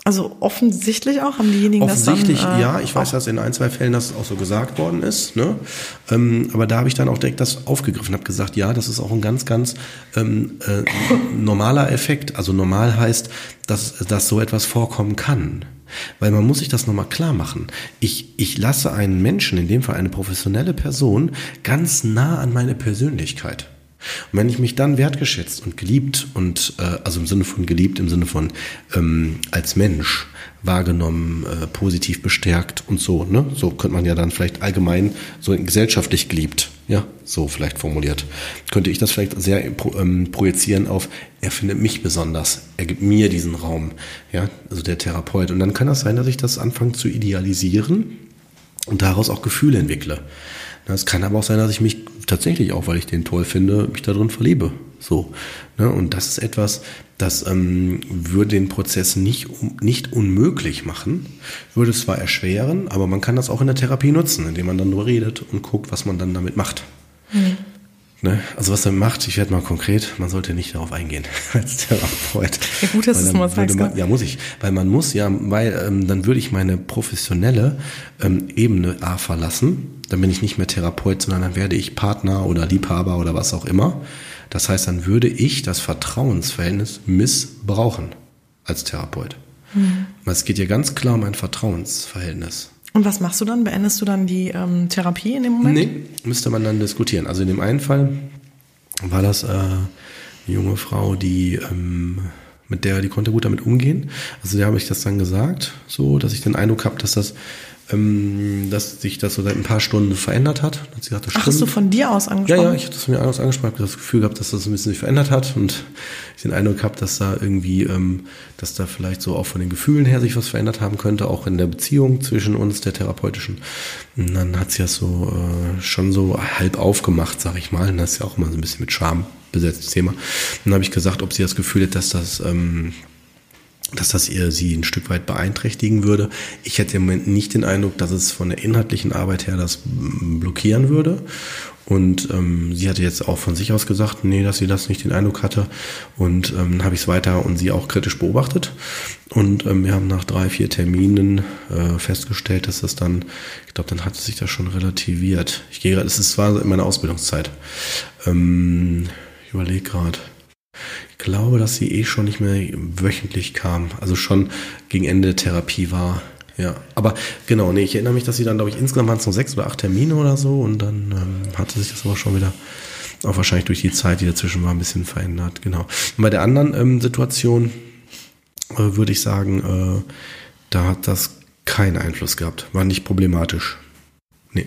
S1: Also offensichtlich auch, haben diejenigen
S2: Offensichtlich,
S1: das dann, äh,
S2: ja. Ich weiß, dass in ein, zwei Fällen das auch so gesagt worden ist. Ne? Ähm, aber da habe ich dann auch direkt das aufgegriffen, habe gesagt, ja, das ist auch ein ganz, ganz ähm, äh, normaler Effekt. Also normal heißt, dass, dass so etwas vorkommen kann. Weil man muss sich das nochmal klar machen. Ich, ich lasse einen Menschen, in dem Fall eine professionelle Person, ganz nah an meine Persönlichkeit. Und wenn ich mich dann wertgeschätzt und geliebt und äh, also im Sinne von geliebt, im Sinne von ähm, als Mensch wahrgenommen, äh, positiv bestärkt und so, ne? So könnte man ja dann vielleicht allgemein so gesellschaftlich geliebt, ja, so vielleicht formuliert. Könnte ich das vielleicht sehr ähm, projizieren auf, er findet mich besonders, er gibt mir diesen Raum, ja, also der Therapeut. Und dann kann das sein, dass ich das anfange zu idealisieren und daraus auch Gefühle entwickle. Es kann aber auch sein, dass ich mich tatsächlich auch, weil ich den toll finde, mich darin verliebe. So. Ne? Und das ist etwas, das ähm, würde den Prozess nicht, um- nicht unmöglich machen, würde es zwar erschweren, aber man kann das auch in der Therapie nutzen, indem man dann nur redet und guckt, was man dann damit macht. Ne? Also was er macht, ich werde mal konkret, man sollte nicht darauf eingehen [LAUGHS] als Therapeut.
S1: Ja, gut, dass du es mal sagst,
S2: Man,
S1: ne?
S2: ja, muss ich. Weil man muss ja, weil ähm, dann würde ich meine professionelle ähm, Ebene A verlassen. Dann bin ich nicht mehr Therapeut, sondern dann werde ich Partner oder Liebhaber oder was auch immer. Das heißt, dann würde ich das Vertrauensverhältnis missbrauchen als Therapeut.
S1: Mhm.
S2: Weil es geht ja ganz klar um ein Vertrauensverhältnis.
S1: Und was machst du dann? Beendest du dann die ähm, Therapie in dem Moment?
S2: Nee, müsste man dann diskutieren. Also in dem einen Fall war das äh, eine junge Frau, die ähm, mit der, die konnte gut damit umgehen. Also der habe ich das dann gesagt, so, dass ich den Eindruck habe, dass das, ähm, dass sich das so seit ein paar Stunden verändert hat. Und sie sagte,
S1: Ach, hast du von dir aus
S2: ja,
S1: angesprochen?
S2: ja, ich habe das mir anders angesprochen, habe das Gefühl gehabt, dass das ein bisschen sich verändert hat und ich den Eindruck habe, dass da irgendwie, ähm, dass da vielleicht so auch von den Gefühlen her sich was verändert haben könnte, auch in der Beziehung zwischen uns, der therapeutischen. Und dann hat sie das so äh, schon so halb aufgemacht, sag ich mal. Und das ist ja auch immer so ein bisschen mit Scham besetztes Thema. Und dann habe ich gesagt, ob sie das Gefühl hat, dass das ähm, dass das ihr sie ein Stück weit beeinträchtigen würde. Ich hätte im Moment nicht den Eindruck, dass es von der inhaltlichen Arbeit her das mm, blockieren würde. Und ähm, sie hatte jetzt auch von sich aus gesagt, nee, dass sie das nicht den Eindruck hatte. Und ähm, habe ich es weiter und sie auch kritisch beobachtet. Und ähm, wir haben nach drei, vier Terminen äh, festgestellt, dass das dann, ich glaube, dann hat sich das schon relativiert. Ich gehe gerade, es zwar in meiner Ausbildungszeit. Ähm, ich überlege gerade. Ich glaube, dass sie eh schon nicht mehr wöchentlich kam. Also schon gegen Ende der Therapie war. Ja, aber genau, nee, ich erinnere mich, dass sie dann, glaube ich, insgesamt waren es noch sechs oder acht Termine oder so und dann ähm, hatte sich das aber schon wieder, auch wahrscheinlich durch die Zeit, die dazwischen war, ein bisschen verändert. Genau. Und bei der anderen ähm, Situation äh, würde ich sagen, äh, da hat das keinen Einfluss gehabt. War nicht problematisch. Nee.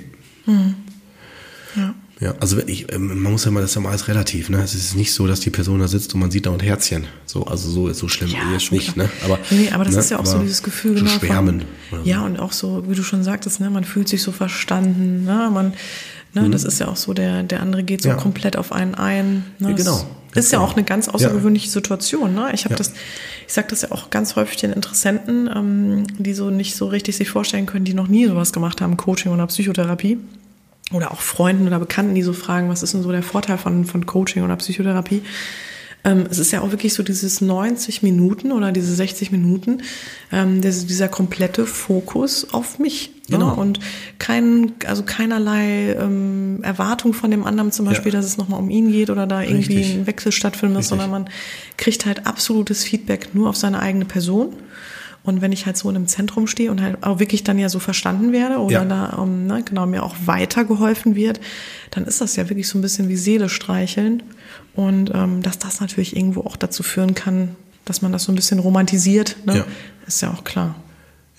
S1: Ja.
S2: Ja, also ich, ähm, man muss ja mal, das ist ja mal alles relativ, ne? Es ist nicht so, dass die Person da sitzt und man sieht da ein Herzchen. So, also so, so schlimm
S1: Ja,
S2: ist
S1: schon
S2: nicht, ne? Aber,
S1: Nee, aber das
S2: ne?
S1: ist ja auch so
S2: aber
S1: dieses Gefühl,
S2: so
S1: genau, von-
S2: Schwärmen. so.
S1: Ja, und auch so, wie du schon sagtest, ne, man fühlt sich so verstanden, ne, man, ne, das ist ja auch so, der, der andere geht so
S2: Mhm. Ja.
S1: komplett auf einen ein. Ne,
S2: Ja,
S1: das
S2: genau.
S1: Ist ja auch eine ganz außergewöhnliche Situation, ne? Ich habe
S2: Ja.
S1: das, ich sage das ja auch ganz häufig den Interessenten, ähm, die so nicht so richtig sich vorstellen können, die noch nie sowas gemacht haben, Coaching oder Psychotherapie. Oder auch Freunden oder Bekannten, die so fragen, was ist denn so der Vorteil von, von Coaching oder Psychotherapie? Ähm, es ist ja auch wirklich so dieses 90 Minuten oder diese 60 Minuten, ähm, dieser, dieser komplette Fokus auf mich.
S2: Genau.
S1: Ne? Und kein, also keinerlei ähm, Erwartung von dem anderen zum Beispiel,
S2: Ja.
S1: dass es nochmal um ihn geht oder da irgendwie
S2: Richtig.
S1: ein Wechsel stattfinden muss, sondern man kriegt halt absolutes Feedback nur auf seine eigene Person. Und wenn ich halt so in einem Zentrum stehe und halt auch wirklich dann ja so verstanden werde oder
S2: Ja.
S1: da um, ne, genau mir auch weitergeholfen wird, dann ist das ja wirklich so ein bisschen wie Seele streicheln. Und ähm, dass das natürlich irgendwo auch dazu führen kann, dass man das so ein bisschen romantisiert, ne?
S2: Ja.
S1: ist ja auch klar.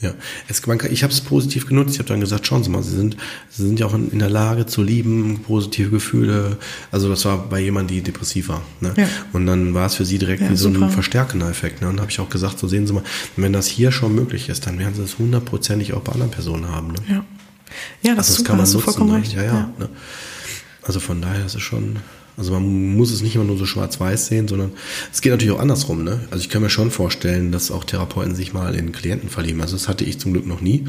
S2: Ja, es, man kann, ich habe es positiv genutzt. Ich habe dann gesagt, schauen Sie mal, Sie sind, Sie sind ja auch in, in der Lage zu lieben, positive Gefühle. Also das war bei jemandem, die depressiv war. Ne?
S1: Ja.
S2: Und dann war es für Sie direkt
S1: Ja,
S2: wie so ein verstärkender Effekt. Ne? Und dann habe ich auch gesagt, so sehen Sie mal, wenn das hier schon möglich ist, dann werden Sie es hundertprozentig auch bei anderen Personen haben. Ne?
S1: Ja, ja das,
S2: Also
S1: super, hast du vollkommen
S2: ne?
S1: recht.
S2: Ja, ja. Ne? Also von daher ist es schon, also man muss es nicht immer nur so schwarz-weiß sehen, sondern es geht natürlich auch andersrum. Ne? Also ich kann mir schon vorstellen, dass auch Therapeuten sich mal in Klienten verlieben. Also das hatte ich zum Glück noch nie.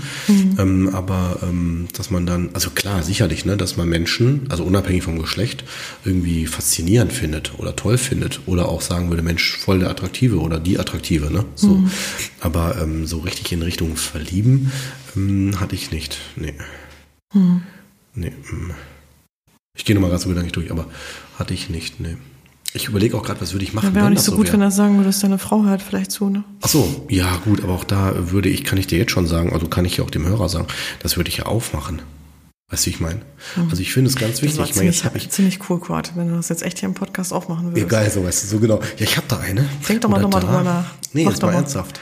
S2: Ähm, aber ähm, dass man dann, also klar, sicherlich, ne, dass man Menschen, also unabhängig vom Geschlecht, irgendwie faszinierend findet oder toll findet oder auch sagen würde, Mensch, voll der Attraktive oder die Attraktive. Ne? So. Aber ähm, so richtig in Richtung verlieben ähm, hatte ich nicht. Nee. Nee. Ich gehe nochmal gerade so gedanklich durch, aber hatte ich nicht, nee. Ich überlege auch gerade, was würde ich machen,
S1: Wäre auch nicht so
S2: so
S1: gut,
S2: wäre.
S1: wenn das sagen würdest, deine Frau hört vielleicht zu, ne?
S2: Ach so, ja gut, aber auch da würde ich, kann ich dir jetzt schon sagen, also kann ich ja auch dem Hörer sagen, das würde ich ja aufmachen. Weißt du, wie ich meine? Also ich finde es ganz
S1: Das
S2: wichtig.
S1: war
S2: Ich meine, jetzt
S1: ziemlich,
S2: habe ich
S1: ziemlich cool, Quart, wenn du das jetzt echt hier im Podcast aufmachen würdest.
S2: geil, so weißt du, so genau. Ja, ich habe da eine.
S1: Denk doch mal
S2: Oder
S1: noch mal
S2: da.
S1: drüber nach.
S2: Nee,
S1: Mach
S2: jetzt mal. ernsthaft.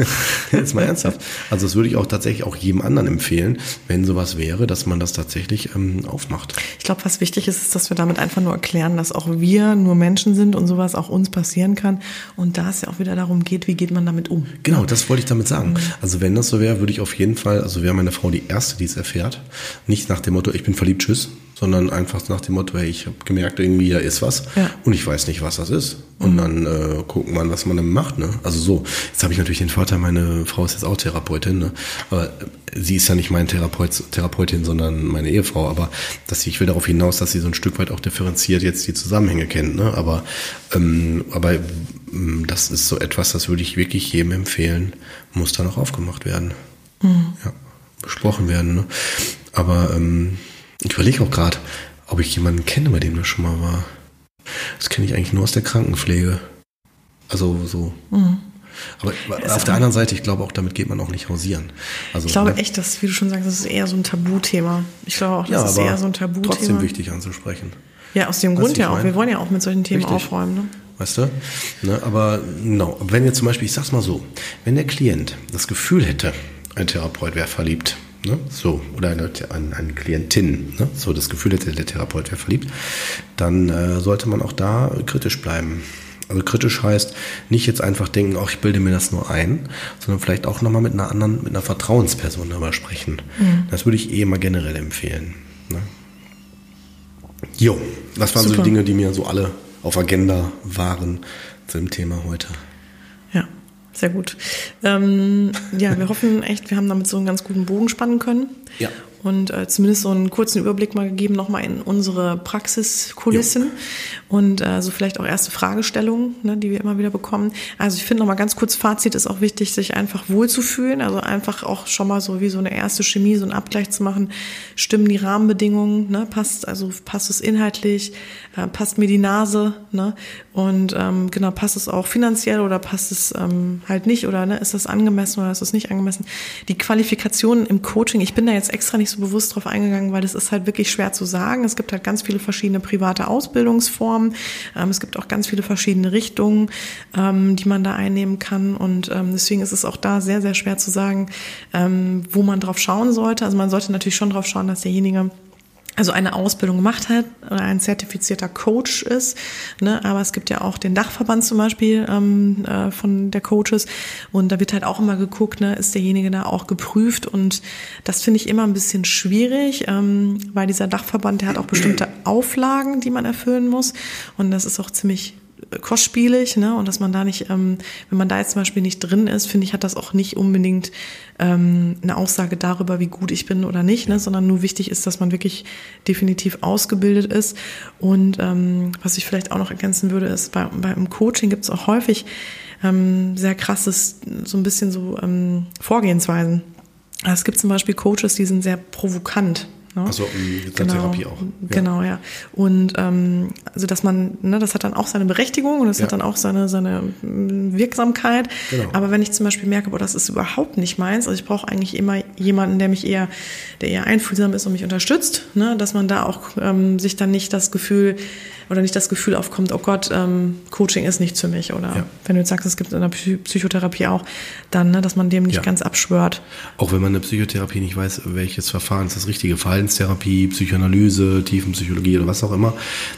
S2: [LAUGHS] jetzt mal ernsthaft. Also das würde ich auch tatsächlich auch jedem anderen empfehlen, wenn sowas wäre, dass man das tatsächlich ähm, aufmacht.
S1: Ich glaube, was wichtig ist, ist, dass wir damit einfach nur erklären, dass auch wir nur Menschen sind und sowas auch uns passieren kann. Und da es ja auch wieder darum geht, wie geht man damit um.
S2: Genau, das wollte ich damit sagen.
S1: Mhm.
S2: Also wenn das so wäre, würde ich auf jeden Fall, also wäre meine Frau die Erste, die es erfährt. Nicht nach dem Motto, ich bin verliebt, tschüss, sondern einfach nach dem Motto, hey, ich habe gemerkt, irgendwie da ist was
S1: Ja.
S2: und ich weiß nicht, was das ist. Und dann äh, gucken wir, was man damit macht. Ne? Also so, jetzt habe ich natürlich den Vorteil, meine Frau ist jetzt auch Therapeutin, ne? aber äh, sie ist ja nicht meine Therapeut, Therapeutin, sondern meine Ehefrau. Aber dass sie, ich will darauf hinaus, dass sie so ein Stück weit auch differenziert jetzt die Zusammenhänge kennt. Ne? Aber, ähm, aber ähm, das ist so etwas, das würde ich wirklich jedem empfehlen, muss dann auch aufgemacht werden. Ja, besprochen werden. Ne? Aber ähm, ich überlege auch gerade, ob ich jemanden kenne, bei dem das schon mal war. Das kenne ich eigentlich nur aus der Krankenpflege. Also so. Aber auf der anderen Seite, ich glaube auch, damit geht man auch nicht hausieren. Also,
S1: Ich glaube
S2: ne?
S1: echt, dass, wie du schon sagst, das ist eher so ein Tabuthema. Ich glaube auch, das
S2: ja,
S1: ist eher so ein Tabuthema.
S2: trotzdem wichtig anzusprechen.
S1: Ja, aus dem
S2: Weißt
S1: Grund ja auch.
S2: mein?
S1: Wir wollen ja auch mit solchen Themen
S2: Richtig.
S1: aufräumen. Ne?
S2: Weißt du? Ne, aber genau, wenn jetzt zum Beispiel, ich sag's mal so, wenn der Klient das Gefühl hätte, ein Therapeut wäre verliebt, ne, so, oder eine, eine, eine Klientin, ne, so das Gefühl hätte, der Therapeut wäre verliebt, dann äh, sollte man auch da kritisch bleiben. Also kritisch heißt nicht jetzt einfach denken, ach, ich bilde mir das nur ein, sondern vielleicht auch nochmal mit einer anderen, mit einer Vertrauensperson darüber sprechen. Das würde ich eh immer generell empfehlen. Ne? Jo, das waren so
S1: Super.
S2: die Dinge, die mir so alle auf Agenda waren zu dem Thema heute.
S1: Sehr gut. Ähm, ja, wir hoffen echt, wir haben damit so einen ganz guten Bogen spannen können.
S2: Ja.
S1: Und äh, zumindest so einen kurzen Überblick mal gegeben, nochmal in unsere Praxiskulissen und äh, so vielleicht auch erste Fragestellungen, ne, die wir immer wieder bekommen. Also ich finde nochmal ganz kurz Fazit ist auch wichtig, sich einfach wohlzufühlen, also einfach auch schon mal so wie so eine erste Chemie, so einen Abgleich zu machen. Stimmen die Rahmenbedingungen, ne, passt, also passt es inhaltlich, äh, passt mir die Nase, ne, und ähm, genau, passt es auch finanziell oder passt es ähm, halt nicht oder ne, ist das angemessen oder ist das nicht angemessen? Die Qualifikationen im Coaching, ich bin da jetzt extra nicht so bewusst drauf eingegangen, weil das ist halt wirklich schwer zu sagen. Es gibt halt ganz viele verschiedene private Ausbildungsformen. Ähm, es gibt auch ganz viele verschiedene Richtungen, ähm, die man da einnehmen kann. Und ähm, deswegen ist es auch da sehr, sehr schwer zu sagen, wo man drauf schauen sollte. Also man sollte natürlich schon drauf schauen, dass derjenige also eine Ausbildung gemacht hat oder ein zertifizierter Coach ist. Ne? Aber es gibt ja auch den Dachverband zum Beispiel ähm, äh, von der Coaches und da wird halt auch immer geguckt, ne, ist derjenige da auch geprüft und das finde ich immer ein bisschen schwierig, ähm, weil dieser Dachverband, der hat auch bestimmte Auflagen, die man erfüllen muss und das ist auch ziemlich kostspielig, ne? Und dass man da nicht, ähm, wenn man da jetzt zum Beispiel nicht drin ist, finde ich, hat das auch nicht unbedingt ähm, eine Aussage darüber, wie gut ich bin oder nicht, ne? Sondern nur wichtig ist, dass man wirklich definitiv ausgebildet ist. Und ähm, was ich vielleicht auch noch ergänzen würde, ist, bei, beim Coaching gibt es auch häufig ähm, sehr krasses, so ein bisschen so ähm, Vorgehensweisen. Es gibt zum Beispiel Coaches, die sind sehr provokant. Ne?
S2: Also jetzt
S1: genau,
S2: Therapie auch. Ja.
S1: Genau, ja. Und ähm, also dass man, ne, das hat dann auch seine Berechtigung und das
S2: Ja.
S1: hat dann auch seine, seine mm, Wirksamkeit.
S2: Genau.
S1: Aber wenn ich zum Beispiel merke, boah, das ist überhaupt nicht meins, also ich brauche eigentlich immer jemanden, der mich eher, der eher einfühlsam ist und mich unterstützt, ne, dass man da auch ähm, sich dann nicht das Gefühl oder nicht das Gefühl aufkommt, oh Gott, ähm, Coaching ist nichts für mich. Oder
S2: Ja.
S1: wenn du jetzt sagst, es gibt in der Psy Psychotherapie auch, dann, ne, dass man dem nicht
S2: Ja.
S1: ganz abschwört.
S2: Auch wenn man in der Psychotherapie nicht weiß, welches Verfahren ist das richtige, Verhaltenstherapie, Psychoanalyse, Tiefenpsychologie oder was auch immer,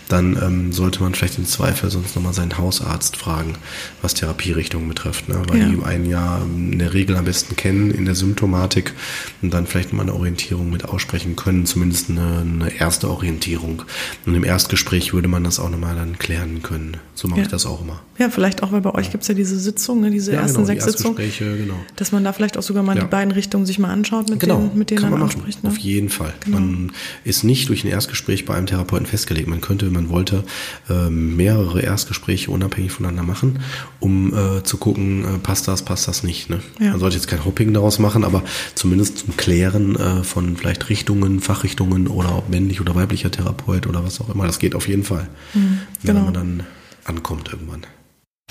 S2: dann ähm, sollte man vielleicht im Zweifel sonst nochmal seinen Hausarzt fragen, was Therapierichtungen betrifft. Ne? Weil
S1: Ja.
S2: die einen ja ähm, in der Regel am besten kennen in der Symptomatik und dann vielleicht mal eine Orientierung mit aussprechen können, zumindest eine, eine erste Orientierung. Und im Erstgespräch würde man das auch nochmal dann klären können. So mache
S1: Ja.
S2: ich das auch immer.
S1: Ja, vielleicht auch, weil bei euch gibt's ja diese Sitzung, ne, diese
S2: Ja,
S1: ersten
S2: genau, die
S1: sechs Sitzungen.
S2: Erstgespräche, genau.
S1: Dass man da vielleicht auch sogar mal
S2: Ja.
S1: die beiden Richtungen sich mal anschaut, mit
S2: Genau,
S1: denen, mit denen
S2: kann
S1: man
S2: man
S1: anspricht. Ne?
S2: Auf jeden Fall. Man ist nicht durch ein Erstgespräch bei einem Therapeuten festgelegt. Man könnte, wenn man wollte, äh, mehrere Erstgespräche unabhängig voneinander machen, um äh, zu gucken, äh, passt das, passt das nicht. Ne? Man sollte jetzt kein Hopping daraus machen, aber zumindest zum Klären äh, von vielleicht Richtungen, Fachrichtungen oder ob männlich oder weiblicher Therapeut oder was auch immer. Das geht auf jeden Fall, wenn
S1: genau.
S2: man dann ankommt irgendwann.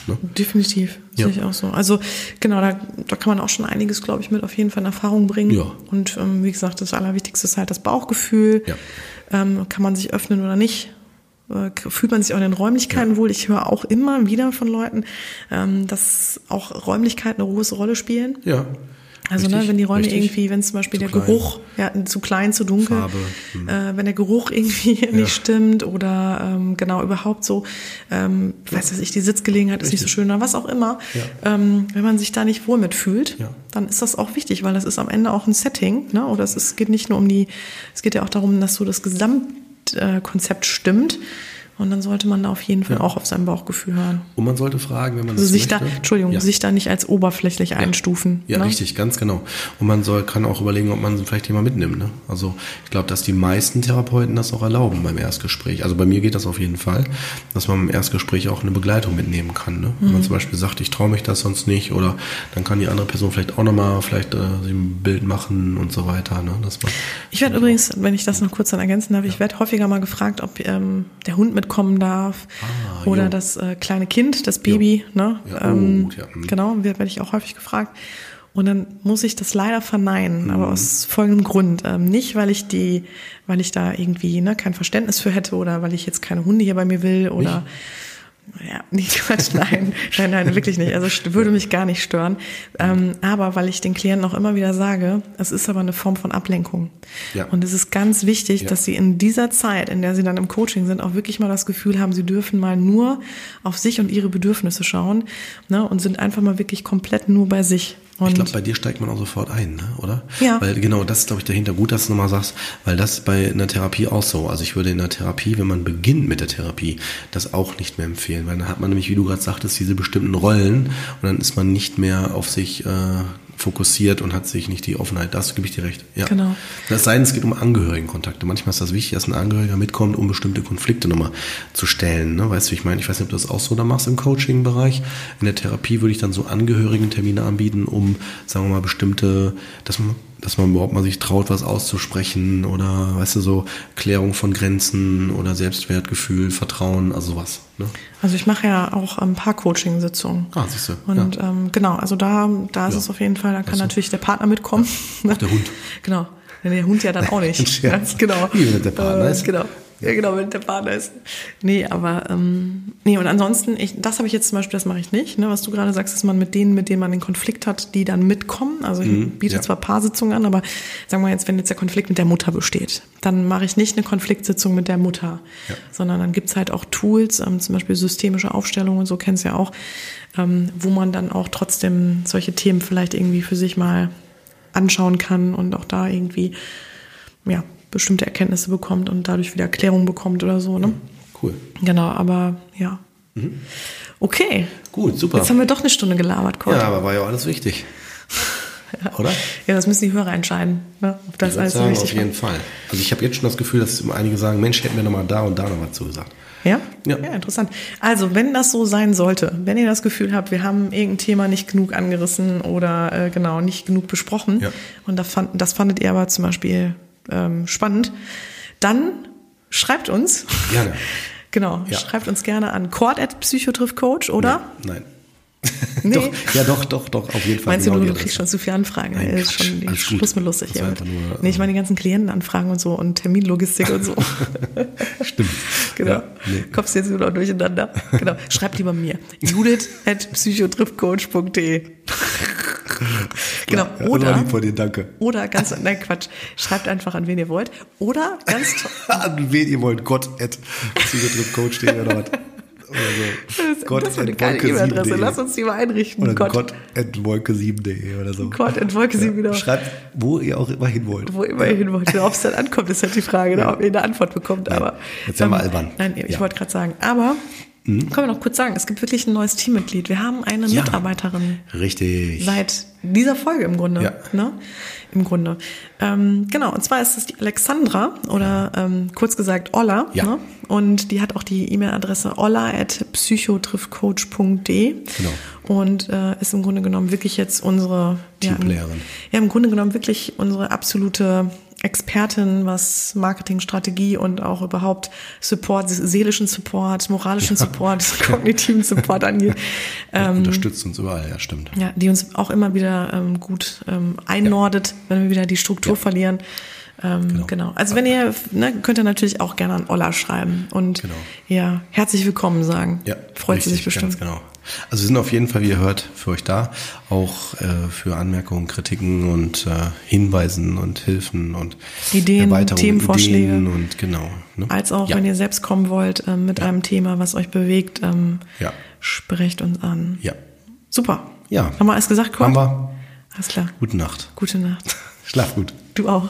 S2: Ne?
S1: Definitiv,
S2: Ja.
S1: sehe ich auch so. Also genau, da, da kann man auch schon einiges, glaube ich, mit auf jeden Fall in Erfahrung bringen.
S2: Ja.
S1: Und ähm, wie gesagt, das Allerwichtigste ist halt das Bauchgefühl.
S2: Ja.
S1: Ähm, kann man sich öffnen oder nicht? Äh, Fühlt man sich auch in den Räumlichkeiten wohl? Ich höre auch immer wieder von Leuten, ähm, dass auch Räumlichkeiten eine große Rolle spielen.
S2: Ja.
S1: Also ne,
S2: Richtig,
S1: wenn die Räume
S2: richtig.
S1: irgendwie, wenn zum Beispiel
S2: Zu
S1: der
S2: klein.
S1: Geruch, ja, zu klein, zu dunkel,
S2: hm.
S1: äh, wenn der Geruch irgendwie [LAUGHS] nicht stimmt oder ähm, genau überhaupt so, ähm, weiß was ich, die Sitzgelegenheit ist nicht so
S2: Richtig.
S1: schön oder was auch immer, ähm, wenn man sich da nicht wohl mitfühlt,
S2: Ja.
S1: dann ist das auch wichtig, weil das ist am Ende auch ein Setting, ne? Oder es ist, geht nicht nur um die, es geht ja auch darum, dass so das Gesamtkonzept äh, stimmt. Und dann sollte man da auf jeden Fall auch auf sein Bauchgefühl hören.
S2: Und man sollte fragen, wenn man
S1: Also
S2: das
S1: sich da,
S2: möchte.
S1: Entschuldigung,
S2: Ja.
S1: sich da nicht als oberflächlich einstufen.
S2: Ja,
S1: ne?
S2: richtig, ganz genau. Und man soll, kann auch überlegen, ob man vielleicht jemand mitnimmt. Ne? Also ich glaube, dass die meisten Therapeuten das auch erlauben beim Erstgespräch. Also bei mir geht das auf jeden Fall, dass man im Erstgespräch auch eine Begleitung mitnehmen kann. Ne? Wenn man
S1: Mhm.
S2: zum Beispiel sagt, ich traue mich das sonst nicht oder dann kann die andere Person vielleicht auch nochmal vielleicht äh, ein Bild machen und so weiter. Ne? Dass man,
S1: Ich werde übrigens, wenn ich das noch kurz dann ergänzen darf, ich werde häufiger mal gefragt, ob ähm, der Hund mitkommen darf
S2: Ah,
S1: oder
S2: jo.
S1: das äh, kleine Kind, das Baby. Ne?
S2: Ja, oh,
S1: ähm,
S2: gut, ja, mhm.
S1: Genau, werde ich auch häufig gefragt. Und dann muss ich das leider verneinen,
S2: Mhm.
S1: aber aus folgendem Grund. Ähm, nicht, weil ich die, weil ich da irgendwie ne, kein Verständnis für hätte oder weil ich jetzt keine Hunde hier bei mir will oder ja, [LAUGHS] nicht Quatsch, nein, nein, nein, wirklich nicht. Also würde mich gar nicht stören. Ähm, aber weil ich den Klienten auch immer wieder sage, es ist aber eine Form von Ablenkung.
S2: Ja.
S1: Und es ist ganz wichtig,
S2: Ja.
S1: dass sie in dieser Zeit, in der sie dann im Coaching sind, auch wirklich mal das Gefühl haben, sie dürfen mal nur auf sich und ihre Bedürfnisse schauen ne, und sind einfach mal wirklich komplett nur bei sich. Und
S2: ich glaube, bei dir steigt man auch sofort ein, ne? oder?
S1: Ja.
S2: Weil genau, das ist, glaube ich, dahinter. Gut, dass du nochmal sagst, weil das bei einer Therapie auch so. Also ich würde in der Therapie, wenn man beginnt mit der Therapie, das auch nicht mehr empfehlen, weil dann hat man nämlich, wie du gerade sagtest, diese bestimmten Rollen und dann ist man nicht mehr auf sich äh, fokussiert und hat sich nicht die Offenheit. Das gebe ich dir recht. Ja.
S1: Genau.
S2: Das sei denn, es geht um Angehörigenkontakte. Manchmal ist das wichtig, dass ein Angehöriger mitkommt, um bestimmte Konflikte nochmal zu stellen. Ne? Weißt du, wie ich meine? Ich weiß nicht, ob du das auch so da machst im Coaching-Bereich. In der Therapie würde ich dann so Angehörigen-Termine anbieten, um, sagen wir mal, bestimmte, dass man, dass man überhaupt mal sich traut, was auszusprechen oder, weißt du, so Klärung von Grenzen oder Selbstwertgefühl, Vertrauen, also sowas. Ne?
S1: also ich mache ja auch ein paar Coaching-Sitzungen.
S2: Ah, siehst du.
S1: Und
S2: ja.
S1: ähm, genau, also da, da ist
S2: Ja.
S1: es auf jeden Fall, da kann natürlich der Partner mitkommen.
S2: Auch der Hund. [LAUGHS]
S1: Genau. Ja, Der Hund ja dann auch [LAUGHS] nicht. Ganz genau.
S2: Wie, wenn der Partner
S1: äh,
S2: ist?
S1: Genau. Ja, genau, wenn der Partner ist. Nee, aber ähm, nee, und ansonsten, ich, das habe ich jetzt zum Beispiel, das mache ich nicht, ne, was du gerade sagst, dass man mit denen, mit denen man den Konflikt hat, die dann mitkommen. Also ich biete
S2: Mhm, ja.
S1: zwar Paarsitzungen an, aber sagen wir jetzt, wenn jetzt der Konflikt mit der Mutter besteht, dann mache ich nicht eine Konfliktsitzung mit der Mutter, sondern dann gibt's halt auch Tools, ähm, zum Beispiel systemische Aufstellungen und so kennst du ja auch, ähm, wo man dann auch trotzdem solche Themen vielleicht irgendwie für sich mal anschauen kann und auch da irgendwie ja, bestimmte Erkenntnisse bekommt und dadurch wieder Klärung bekommt oder so. Ne?
S2: Cool.
S1: Genau, aber ja. Okay.
S2: Gut, super.
S1: Jetzt haben wir doch eine Stunde gelabert, Kurt.
S2: Ja, aber war ja auch alles wichtig. [LAUGHS] Oder?
S1: Ja, das müssen die Hörer entscheiden, ne? ob das
S2: Ich
S1: alles so
S2: sagen, auf
S1: wichtig
S2: jeden Fall. Also ich habe jetzt schon das Gefühl, dass einige sagen, Mensch, hätten wir noch mal da und da noch was zugesagt.
S1: Ja?
S2: Ja.
S1: ja, interessant. Also, wenn das so sein sollte, wenn ihr das Gefühl habt, wir haben irgendein Thema nicht genug angerissen oder äh, genau nicht genug besprochen
S2: Ja.
S1: und das, fand, das fandet ihr aber zum Beispiel ähm, spannend, dann schreibt uns.
S2: Gerne.
S1: genau,
S2: Ja.
S1: schreibt uns gerne an cord@psychotriffcoach oder?
S2: Nein. [LAUGHS]
S1: Nee.
S2: doch, ja, doch, doch, doch, auf jeden Fall.
S1: Meinst du,
S2: genau
S1: du, du kriegst schon zu viele Anfragen?
S2: Nein,
S1: Ey, ist schon
S2: Alles.
S1: Schluss mit lustig.
S2: Einfach nur,
S1: nee, ich
S2: äh,
S1: meine die ganzen Klientenanfragen und so und Terminlogistik und so. [LAUGHS]
S2: Stimmt.
S1: genau.
S2: Ja, nee.
S1: Kommst jetzt wieder durcheinander? genau. Schreibt lieber mir. Judith at psychotriffcoach.de [LAUGHS] Genau.
S2: Ja,
S1: Oder,
S2: lieb von dir, danke.
S1: oder ganz, nein, Quatsch. Schreibt einfach an wen ihr wollt. Oder ganz [LAUGHS]
S2: An wen ihr wollt, Gott at psychotripcoach.de oder was? Oder so. Gott
S1: das wäre eine geile E-Mail-Adresse.
S2: wolke7.de.
S1: Lass uns die mal einrichten.
S2: Oder
S1: Gott,
S2: at wolke7.de oder so.
S1: Gott at Wolke sieben wieder.
S2: Schreibt, wo ihr auch immer hin wollt.
S1: Wo immer ihr hin wollt. Ob es dann ankommt, ist halt die Frage, ne, ob ihr eine Antwort bekommt. Aber
S2: jetzt werden wir albern.
S1: Nein, ich
S2: Ja.
S1: Wollte gerade sagen. Aber können wir noch kurz sagen, es gibt wirklich ein neues Teammitglied. Wir haben eine
S2: Ja.
S1: Mitarbeiterin
S2: Richtig.
S1: seit dieser Folge im Grunde.
S2: Ja.
S1: Ne? Im Grunde. Ähm, genau, und zwar ist es die Alexandra oder ähm, kurz gesagt Olla.
S2: Ja.
S1: Ne? Und die hat auch die E-Mail-Adresse olla at psychotriffcoach.de.
S2: Genau.
S1: Und äh, ist im Grunde genommen wirklich jetzt unsere ja, im-
S2: Teamplayerin.
S1: ja, im Grunde genommen wirklich unsere absolute Expertin, was Marketingstrategie und auch überhaupt Support, seelischen Support, moralischen Support, [LAUGHS] [LAUGHS] kognitiven Support angeht. Ähm,
S2: Unterstützt uns überall, ja, stimmt.
S1: ja, die uns auch immer wieder ähm, gut ähm, einnordet, wenn wir wieder die Struktur verlieren. Ähm, genau. Also wenn ihr, ne, könnt ihr natürlich auch gerne an Olla schreiben und
S2: Genau.
S1: ja, herzlich willkommen sagen.
S2: Ja,
S1: Freut sie sich
S2: richtig,
S1: bestimmt.
S2: Genau. Also wir sind auf jeden Fall, wie ihr hört, für euch da, auch äh, für Anmerkungen, Kritiken und äh, Hinweisen und Hilfen und
S1: Ideen, Themenvorschläge.
S2: Ideen und genau. Ne?
S1: Als auch,
S2: ja.
S1: wenn ihr selbst kommen wollt ähm, mit einem Thema, was euch bewegt, ähm,
S2: Ja.
S1: sprecht uns an.
S2: Ja.
S1: Super.
S2: Ja.
S1: Haben wir alles gesagt, Kurt?
S2: Haben wir.
S1: Alles klar.
S2: Gute Nacht.
S1: Gute Nacht. [LAUGHS]
S2: Schlaf gut.
S1: Du auch.